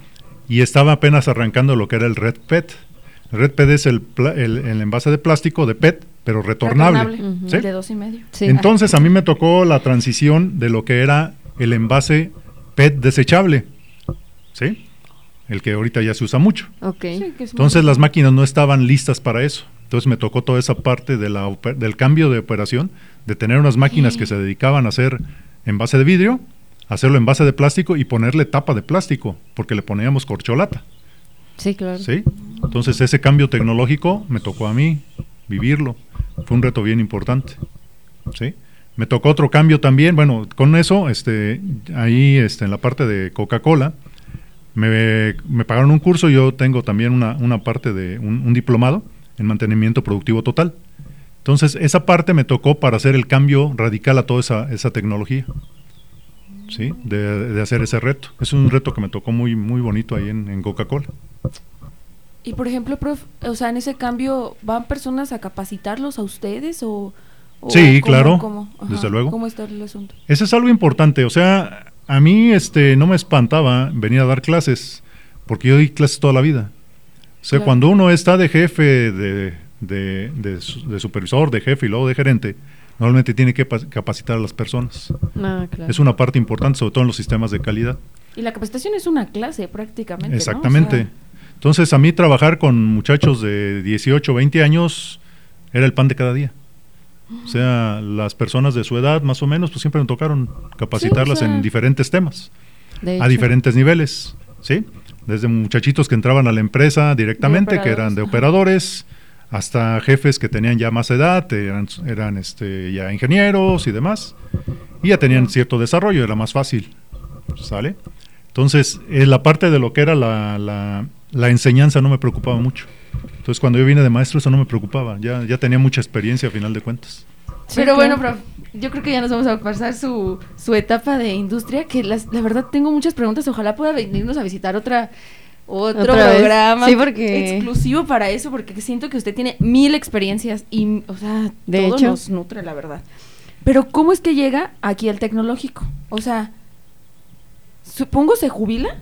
Y estaba apenas arrancando lo que era el Red PET. Red PET es el, el, envase de plástico de PET, pero retornable. De dos y medio. Entonces a mí me tocó la transición de lo que era el envase PET desechable. ¿Sí? El que ahorita ya se usa mucho. Entonces las máquinas no estaban listas para eso. Entonces me tocó toda esa parte de la, del cambio de operación, de tener unas máquinas que se dedicaban a hacer envase de vidrio, hacerlo en base de plástico y ponerle tapa de plástico, porque le poníamos corcholata. Sí, claro. ¿Sí? Entonces ese cambio tecnológico me tocó a mí vivirlo. Fue un reto bien importante. ¿Sí? Me tocó otro cambio también, bueno, con eso, este, ahí este, en la parte de Coca-Cola, me, pagaron un curso, yo tengo también una, una parte de un, diplomado en mantenimiento productivo total. Entonces, esa parte me tocó para hacer el cambio radical a toda esa, esa tecnología. ¿Sí? De, hacer ese reto. Es un reto que me tocó muy, muy bonito ahí en, en Coca-Cola. Y por ejemplo, prof, o sea, en ese cambio, ¿van personas a capacitarlos a ustedes o, Sí, claro, desde luego. ¿Cómo está el asunto? Ese es algo importante, o sea, a mí este, no me espantaba venir a dar clases, porque yo di clases toda la vida. O sea, cuando uno está de jefe, de, de, supervisor, de jefe y luego de gerente, normalmente tiene que capacitar a las personas. Ah, es una parte importante, sobre todo en los sistemas de calidad. Y la capacitación es una clase prácticamente. Exactamente. Entonces, a mí trabajar con muchachos de 18, 20 años era el pan de cada día. O sea, las personas de su edad, más o menos, pues siempre me tocaron capacitarlas en diferentes temas, a diferentes niveles, ¿sí? Desde muchachitos que entraban a la empresa directamente, que eran de operadores, hasta jefes que tenían ya más edad, eran, eran este, ya ingenieros y demás, y ya tenían cierto desarrollo, era más fácil, ¿sale? Entonces, en la parte de lo que era la, la, la enseñanza no me preocupaba mucho. Entonces, cuando yo vine de maestro, eso no me preocupaba. Ya, ya tenía mucha experiencia a final de cuentas. Pero bueno, yo creo que ya nos vamos a pasar su, su etapa de industria, que la verdad tengo muchas preguntas. Ojalá pueda venirnos a visitar otra otro programa exclusivo para eso, porque siento que usted tiene mil experiencias y, o sea, de todo nos nutre, la verdad. Pero, ¿cómo es que llega aquí al tecnológico? O sea, supongo se jubila.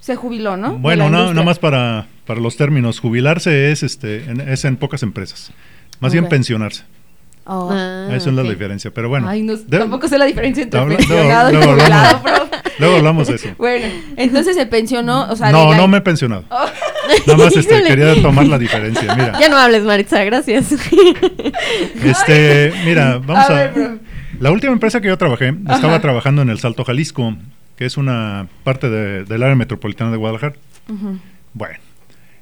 Se jubiló, ¿no? Bueno, no, nada más para, para los términos. Jubilarse es, este, en, es en pocas empresas. Más bien pensionarse. Oh. Ah, Eso es la diferencia, pero bueno. tampoco sé la diferencia entre pensionado y jubilado, Luego hablamos de eso. Bueno, entonces se pensionó, o sea... No, no me he pensionado. Oh. Nada más este, quería tomar la diferencia, mira. Ya no hables, Maritza, gracias. Este, mira, vamos a... la última empresa que yo trabajé, estaba trabajando en el Salto Jalisco, que es una parte del área metropolitana de Guadalajara. Bueno,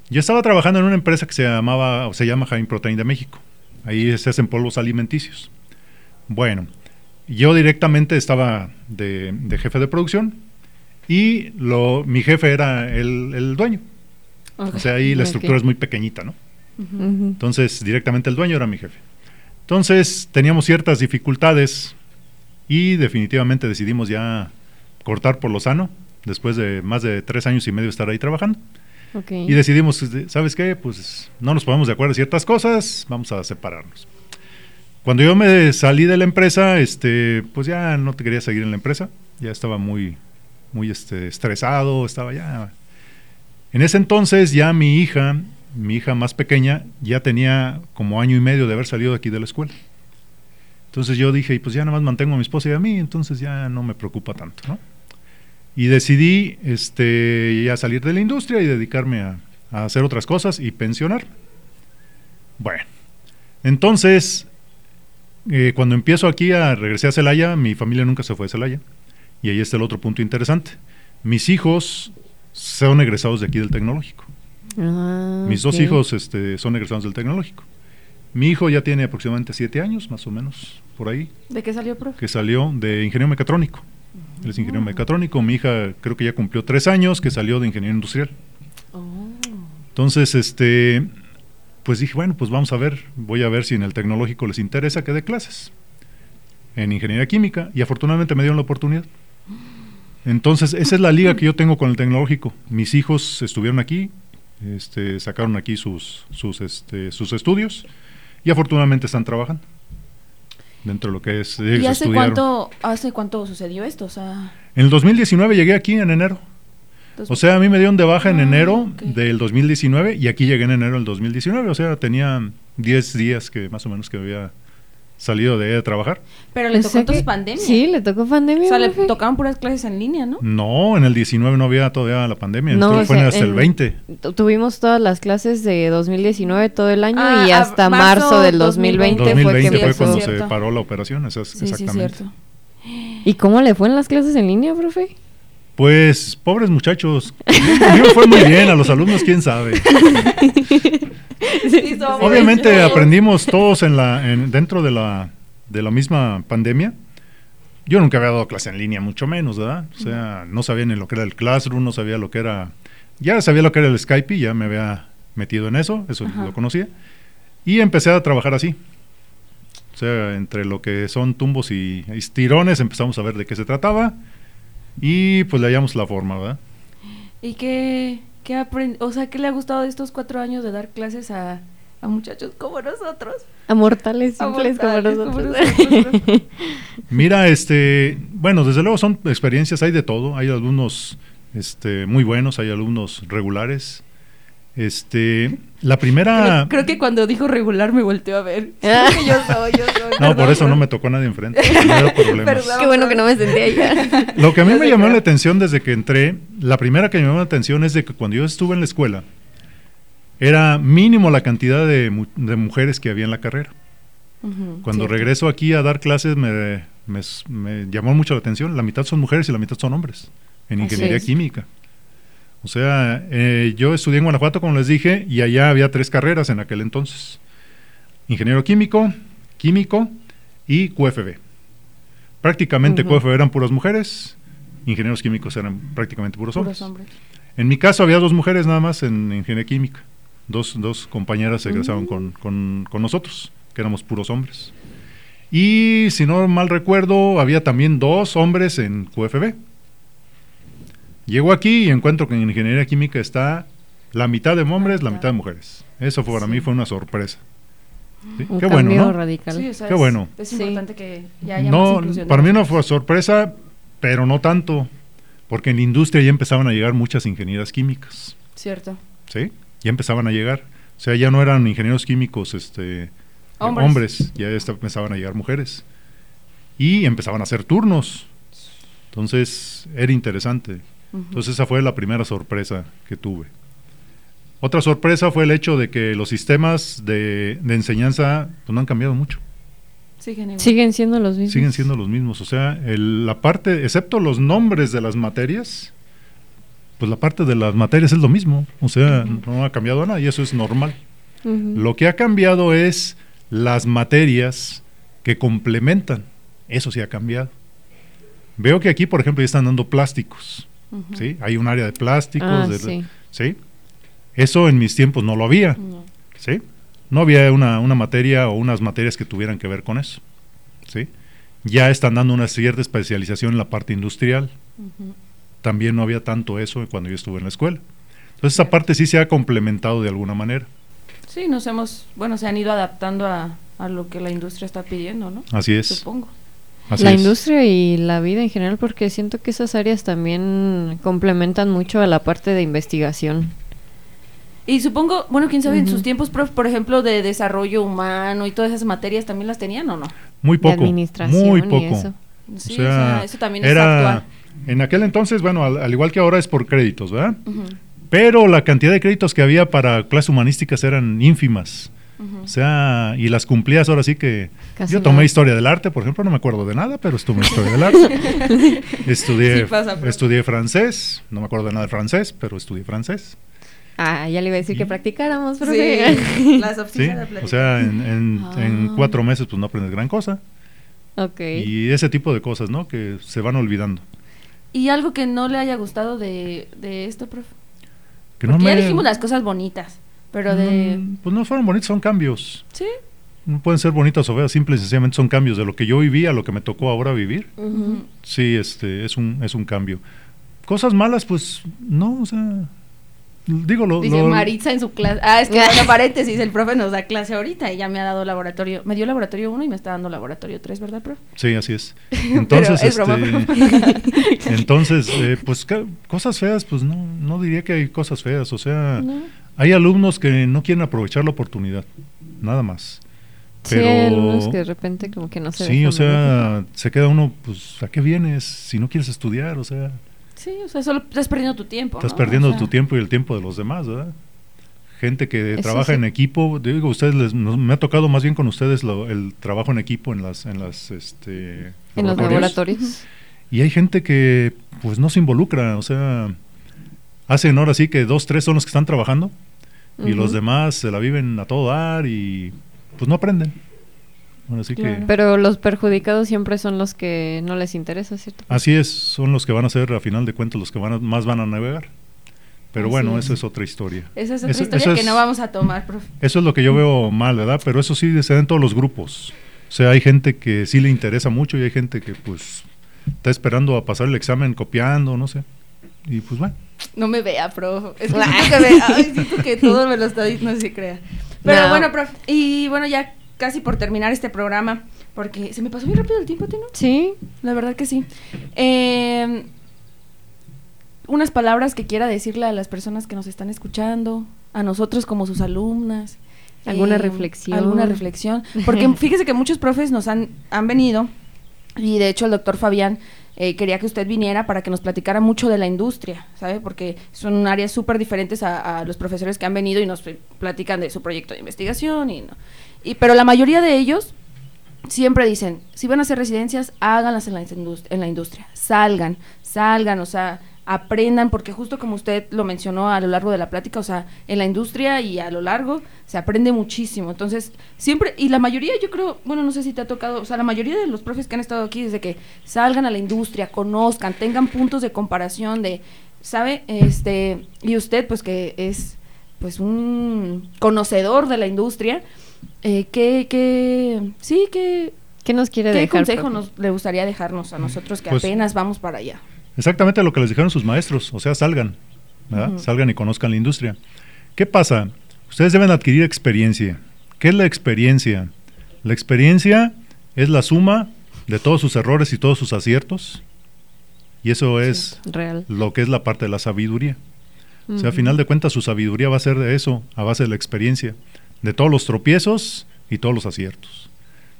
yo estaba trabajando en una empresa que se llamaba, o se llama Jaime Protein de México. Ahí se hacen polvos alimenticios. Bueno, yo directamente estaba de, jefe de producción y lo, mi jefe era el, dueño. O sea, ahí la estructura es muy pequeñita, ¿no? Entonces, directamente el dueño era mi jefe. Entonces, teníamos ciertas dificultades y definitivamente decidimos ya cortar por lo sano, después de más de tres años y medio de estar ahí trabajando. Y decidimos, ¿sabes qué? Pues no nos ponemos de acuerdo en ciertas cosas, vamos a separarnos. Cuando yo me salí de la empresa, este, pues ya no te quería seguir en la empresa, ya estaba muy, muy este, estresado, estaba ya... En ese entonces ya mi hija, mi hija más pequeña, ya tenía como año y medio de haber salido de aquí de la escuela. Entonces yo dije, pues ya nada más mantengo a mi esposa y a mí, entonces ya no me preocupa tanto, ¿no? Y decidí este, ya salir de la industria y dedicarme a, hacer otras cosas y pensionar. Bueno, entonces, eh, cuando empiezo aquí a regresar a Celaya, mi familia nunca se fue de Celaya. Y ahí está el otro punto interesante. Mis hijos son egresados de aquí del tecnológico. Ah, Mis dos hijos este, son egresados del tecnológico. Mi hijo ya tiene aproximadamente siete años, más o menos, por ahí. ¿De qué salió, profe? Que salió de ingeniero mecatrónico. Él es ingeniero mecatrónico. Mi hija creo que ya cumplió tres años que salió de ingeniero industrial. Oh. Entonces, este, pues dije, bueno, pues vamos a ver, voy a ver si en el tecnológico les interesa que dé clases en ingeniería química y afortunadamente me dieron la oportunidad. Entonces, esa es la liga que yo tengo con el tecnológico. Mis hijos estuvieron aquí, este, sacaron aquí sus, sus, este, sus estudios y afortunadamente están trabajando dentro de lo que es... ¿Y hace cuánto, hace cuánto sucedió esto? O sea... En el 2019 llegué aquí en enero. O sea, a mí me dieron de baja en ah, enero del 2019 y aquí llegué en enero del 2019. O sea, tenía 10 días que más o menos que había salido de, trabajar. Pero le tocó entonces pandemia. Sí, le tocó pandemia. O sea, le tocaban puras clases en línea, ¿no? No, en el 19 no había todavía la pandemia, no, fue hasta el 20. Tuvimos todas las clases de 2019 todo el año y ah, hasta marzo, del 2020, 2020 fue, cuando se paró la operación, eso es exactamente. Sí, cierto. ¿Y cómo le fue en las clases en línea, profe? Pues, pobres muchachos. A mí me fue muy bien, a los alumnos quién sabe. Obviamente aprendimos todos en la, dentro de la, de la misma pandemia. Yo nunca había dado clase en línea, mucho menos, ¿verdad? O sea, no sabía ni lo que era el Classroom, no sabía lo que era... Ya sabía lo que era el Skype y ya me había metido en eso, eso lo conocía. Y empecé a trabajar así. O sea, entre lo que son tumbos y estirones empezamos a ver de qué se trataba y pues le hallamos la forma, ¿verdad? ¿Y qué, ¿Qué o sea, ¿qué le ha gustado de estos cuatro años de dar clases a a muchachos como nosotros. A mortales simples como nosotros. Mira, este, bueno, desde luego son experiencias, hay de todo, hay alumnos este, muy buenos, hay alumnos regulares. Este, la primera. Creo, que cuando dijo regular me volteó a ver. Creo que yo soy, yo soy. No, por eso no me tocó nadie enfrente. No problemas. Qué bueno que no me senté ahí. Lo que a mí me llamó la atención desde que entré, la primera que me llamó la atención es de que cuando yo estuve en la escuela, era mínimo la cantidad de, mujeres que había en la carrera. Cuando regreso aquí a dar clases me, llamó mucho la atención. La mitad son mujeres y la mitad son hombres en ingeniería química. O sea, eh, yo estudié en Guanajuato, como les dije, y allá había tres carreras en aquel entonces. Ingeniero químico, químico y QFB. Prácticamente QFB eran puras mujeres, ingenieros químicos eran prácticamente puros hombres. En mi caso había dos mujeres nada más en ingeniería química. Dos, dos compañeras se egresaron con, con, con nosotros, que éramos puros hombres. Y si no mal recuerdo, había también dos hombres en QFB. Llego aquí y encuentro que en ingeniería química está la mitad de hombres, la mitad de mujeres. Eso fue, para mí fue una sorpresa. Qué bueno, ¿no? radical. Qué bueno. Es importante que ya haya no, Para mí no fue sorpresa, pero no tanto, porque en la industria ya empezaban a llegar muchas ingenieras químicas. Cierto. Sí, ya empezaban a llegar. O sea, ya no eran ingenieros químicos este, hombres, ya empezaban a llegar mujeres. Y empezaban a hacer turnos. Entonces, era interesante. Entonces esa fue la primera sorpresa que tuve. Otra sorpresa fue el hecho de que los sistemas de, enseñanza pues, no han cambiado mucho. Siguen siendo los mismos. Siguen siendo los mismos. O sea, la parte, excepto los nombres de las materias, pues la parte de las materias es lo mismo. O sea, no ha cambiado nada y eso es normal. Lo que ha cambiado es las materias que complementan. Eso sí ha cambiado. Veo que aquí, por ejemplo, ya están dando plásticos. ¿Sí? Hay un área de plásticos, ah, sí. Eso en mis tiempos no lo había, no. ¿sí? No había una, materia o unas materias que tuvieran que ver con eso, ¿sí? Ya están dando una cierta especialización en la parte industrial. También no había tanto eso cuando yo estuve en la escuela. Entonces esa parte sí se ha complementado de alguna manera. Sí, nos hemos, bueno, se han ido adaptando a, a lo que la industria está pidiendo, ¿no? Así es. Supongo la industria y la vida en general, porque siento que esas áreas también complementan mucho a la parte de investigación. Y supongo, bueno, quién sabe, en sus tiempos, por ejemplo, de desarrollo humano y todas esas materias, ¿también las tenían o no? Muy poco. administración muy poco. eso. Sí, o sea, eso también era, es actual. En aquel entonces, bueno, al, igual que ahora es por créditos, ¿verdad? Pero la cantidad de créditos que había para clases humanísticas eran ínfimas. O sea, y las cumplías ahora sí que... yo tomé historia del arte, por ejemplo, no me acuerdo de nada, pero estuve historia del arte. estudié, estudié francés, no me acuerdo de nada de francés, pero estudié francés. Ah, ya le iba a decir que practicáramos, pero sí, las opciones O sea, en, ah. cuatro meses pues no aprendes gran cosa. Ok. Y ese tipo de cosas, ¿no? Que se van olvidando. ¿Y algo que no le haya gustado de, esto, profe? Que no me... ya dijimos las cosas bonitas. Pero de... Mm, pues no fueron bonitos, son cambios. Sí. No pueden ser bonitas o feas, simple y sencillamente son cambios de lo que yo viví a lo que me tocó ahora vivir. Sí, este, es un, es un cambio. Cosas malas, pues no, o sea, digo lo, Dice Maritza en su clase. Ah, es que bueno, paréntesis, el profe nos da clase ahorita y ya me ha dado laboratorio. Me dio laboratorio 1 y me está dando laboratorio 3, ¿verdad, profe? Sí, así es. Entonces, este, entonces, eh, pues cosas feas, pues no, no diría que hay cosas feas, o sea, hay alumnos que no quieren aprovechar la oportunidad, nada más. Pero, sí, hay alumnos que de repente como que no se Sí, o sea, se queda uno, pues, ¿a qué vienes si no quieres estudiar? O sea... Sí, o sea, solo estás perdiendo tu tiempo. Estás perdiendo tu tiempo y el tiempo de los demás, ¿verdad? Gente que trabaja en equipo, digo, ustedes les, me ha tocado más bien con ustedes el trabajo en equipo en las, en las, este, en los laboratorios. Y hay gente que, pues, no se involucra, o sea, hacen ahora sí que dos, tres son los que están trabajando y los demás se la viven a todo dar y pues no aprenden. Pero los perjudicados siempre son los que no les interesa, ¿cierto? Así es, son los que van a ser a final de cuentas los que van más van a navegar. Pero bueno, esa es otra historia. Esa es otra historia que no vamos a tomar, profe. Eso es lo que yo veo mal, ¿verdad? Pero eso sí se da en todos los grupos. O sea, hay gente que sí le interesa mucho y hay gente que pues está esperando a pasar el examen copiando, no sé. Y pues bueno. No me vea, profe. Es que, que, que todo me lo está diciendo, no se crea. Pero bueno, profe, y bueno, ya casi por terminar este programa, porque se me pasó muy rápido el tiempo, ¿no? Sí. La verdad que sí. Eh, unas palabras que quiera decirle a las personas que nos están escuchando, a nosotros como sus alumnas. ¿Alguna eh, reflexión? Alguna reflexión. Porque fíjese que muchos profes nos han, han venido, y de hecho el doctor Fabián eh, quería que usted viniera para que nos platicara mucho de la industria, ¿sabe? Porque son áreas súper diferentes a, los profesores que han venido y nos platican de su proyecto de investigación. Y, no. y Pero la mayoría de ellos siempre dicen, si van a hacer residencias, háganlas en la, en la industria, salgan, salgan, o sea, aprendan, porque justo como usted lo mencionó a lo largo de la plática, o sea, en la industria y a lo largo se aprende muchísimo. Entonces, siempre, y la mayoría, yo creo, bueno, no sé si te ha tocado, o sea, la mayoría de los profes que han estado aquí, desde que salgan a la industria, conozcan, tengan puntos de comparación de, ¿sabe? Este, y usted, pues que es, pues, un conocedor de la industria, eh, que, que, sí, que... ¿Qué nos quiere ¿Qué dejar? ¿Qué consejo nos, le gustaría dejarnos a nosotros que pues apenas vamos para allá? Exactamente lo que les dijeron sus maestros, o sea, salgan, salgan y conozcan la industria. ¿Qué pasa? Ustedes deben adquirir experiencia. ¿Qué es la experiencia? La experiencia es la suma de todos sus errores y todos sus aciertos. Y eso es lo que es la parte de la sabiduría. O sea, a final de cuentas, su sabiduría va a ser de eso, a base de la experiencia, de todos los tropiezos y todos los aciertos.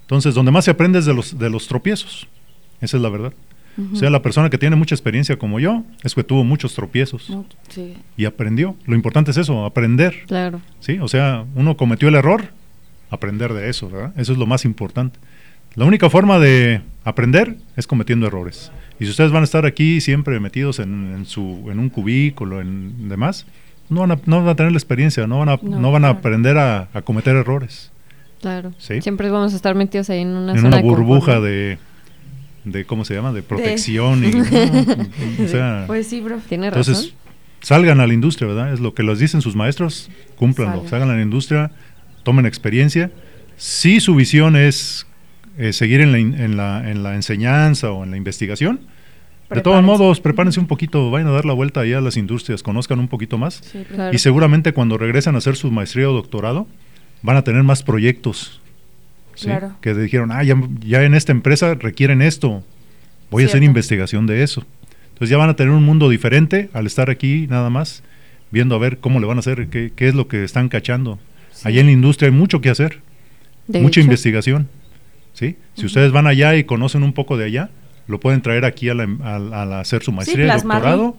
Entonces, donde más se aprende es de los, de los tropiezos. Esa es la verdad. O sea, la persona que tiene mucha experiencia como yo es que tuvo muchos tropiezos y aprendió. Lo importante es eso, aprender. Claro. Sí, o sea, uno cometió el error, aprender de eso, ¿verdad? Eso es lo más importante. La única forma de aprender es cometiendo errores. Y si ustedes van a estar aquí siempre metidos en, su, en un cubículo, en demás, no van, a, no van a tener la experiencia, no van a, no, van a aprender a, cometer errores. Claro. Siempre vamos a estar metidos ahí en una, en una burbuja de de ¿cómo se llama? De protección y, Pues sí, bro. Tiene razón. Entonces, salgan a la industria, ¿verdad? Es lo que les dicen sus maestros, cúmplanlo, salgan, a la industria, tomen experiencia. Si su visión es eh, seguir en la, en, la, en la enseñanza o en la investigación, de todos modos, prepárense un poquito, vayan a dar la vuelta ahí a las industrias, conozcan un poquito más. Y seguramente cuando regresen a hacer su maestría o doctorado, van a tener más proyectos que dijeron, ah, ya, en esta empresa requieren esto, voy a hacer investigación de eso. Entonces ya van a tener un mundo diferente al estar aquí nada más, viendo a ver cómo le van a hacer, qué, es lo que están cachando. Allá en la industria hay mucho que hacer, mucha investigación. ¿sí? Si ustedes van allá y conocen un poco de allá, lo pueden traer aquí a, hacer su maestría y doctorado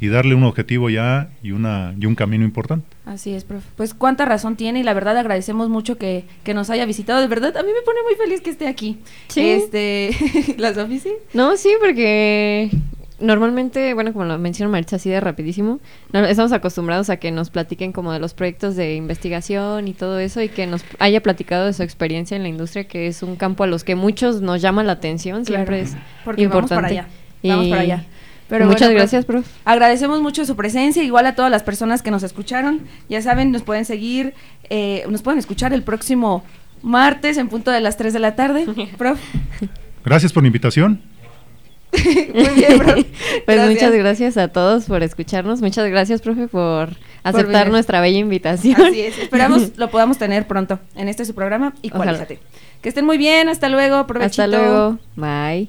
y darle un objetivo ya y, una, y un camino importante. Así es, profe. Pues cuánta razón tiene y la verdad agradecemos mucho que, que nos haya visitado. De verdad, a mí me pone muy feliz que esté aquí. Sí. Este, ¿Las oficinas? No, sí, porque normalmente, bueno, como lo menciona Maritza así de rapidísimo, estamos acostumbrados a que nos platiquen como de los proyectos de investigación y todo eso y que nos haya platicado de su experiencia en la industria, que es un campo a los que muchos nos llama la atención, siempre es porque importante. Vamos para allá. Vamos para allá. Pero Muchas gracias, prof. Agradecemos mucho su presencia, igual a todas las personas que nos escucharon. Ya saben, nos pueden seguir, eh, nos pueden escuchar el próximo martes en punto de las 3 de la tarde, prof. Gracias por la invitación. Muy bien, prof. Pues muchas gracias a todos por escucharnos. Muchas gracias, profe, por aceptar nuestra bella invitación. Así es. Esperamos lo podamos tener pronto en este su programa. Y. Que estén muy bien. Hasta luego. Provechito. Hasta luego. Bye.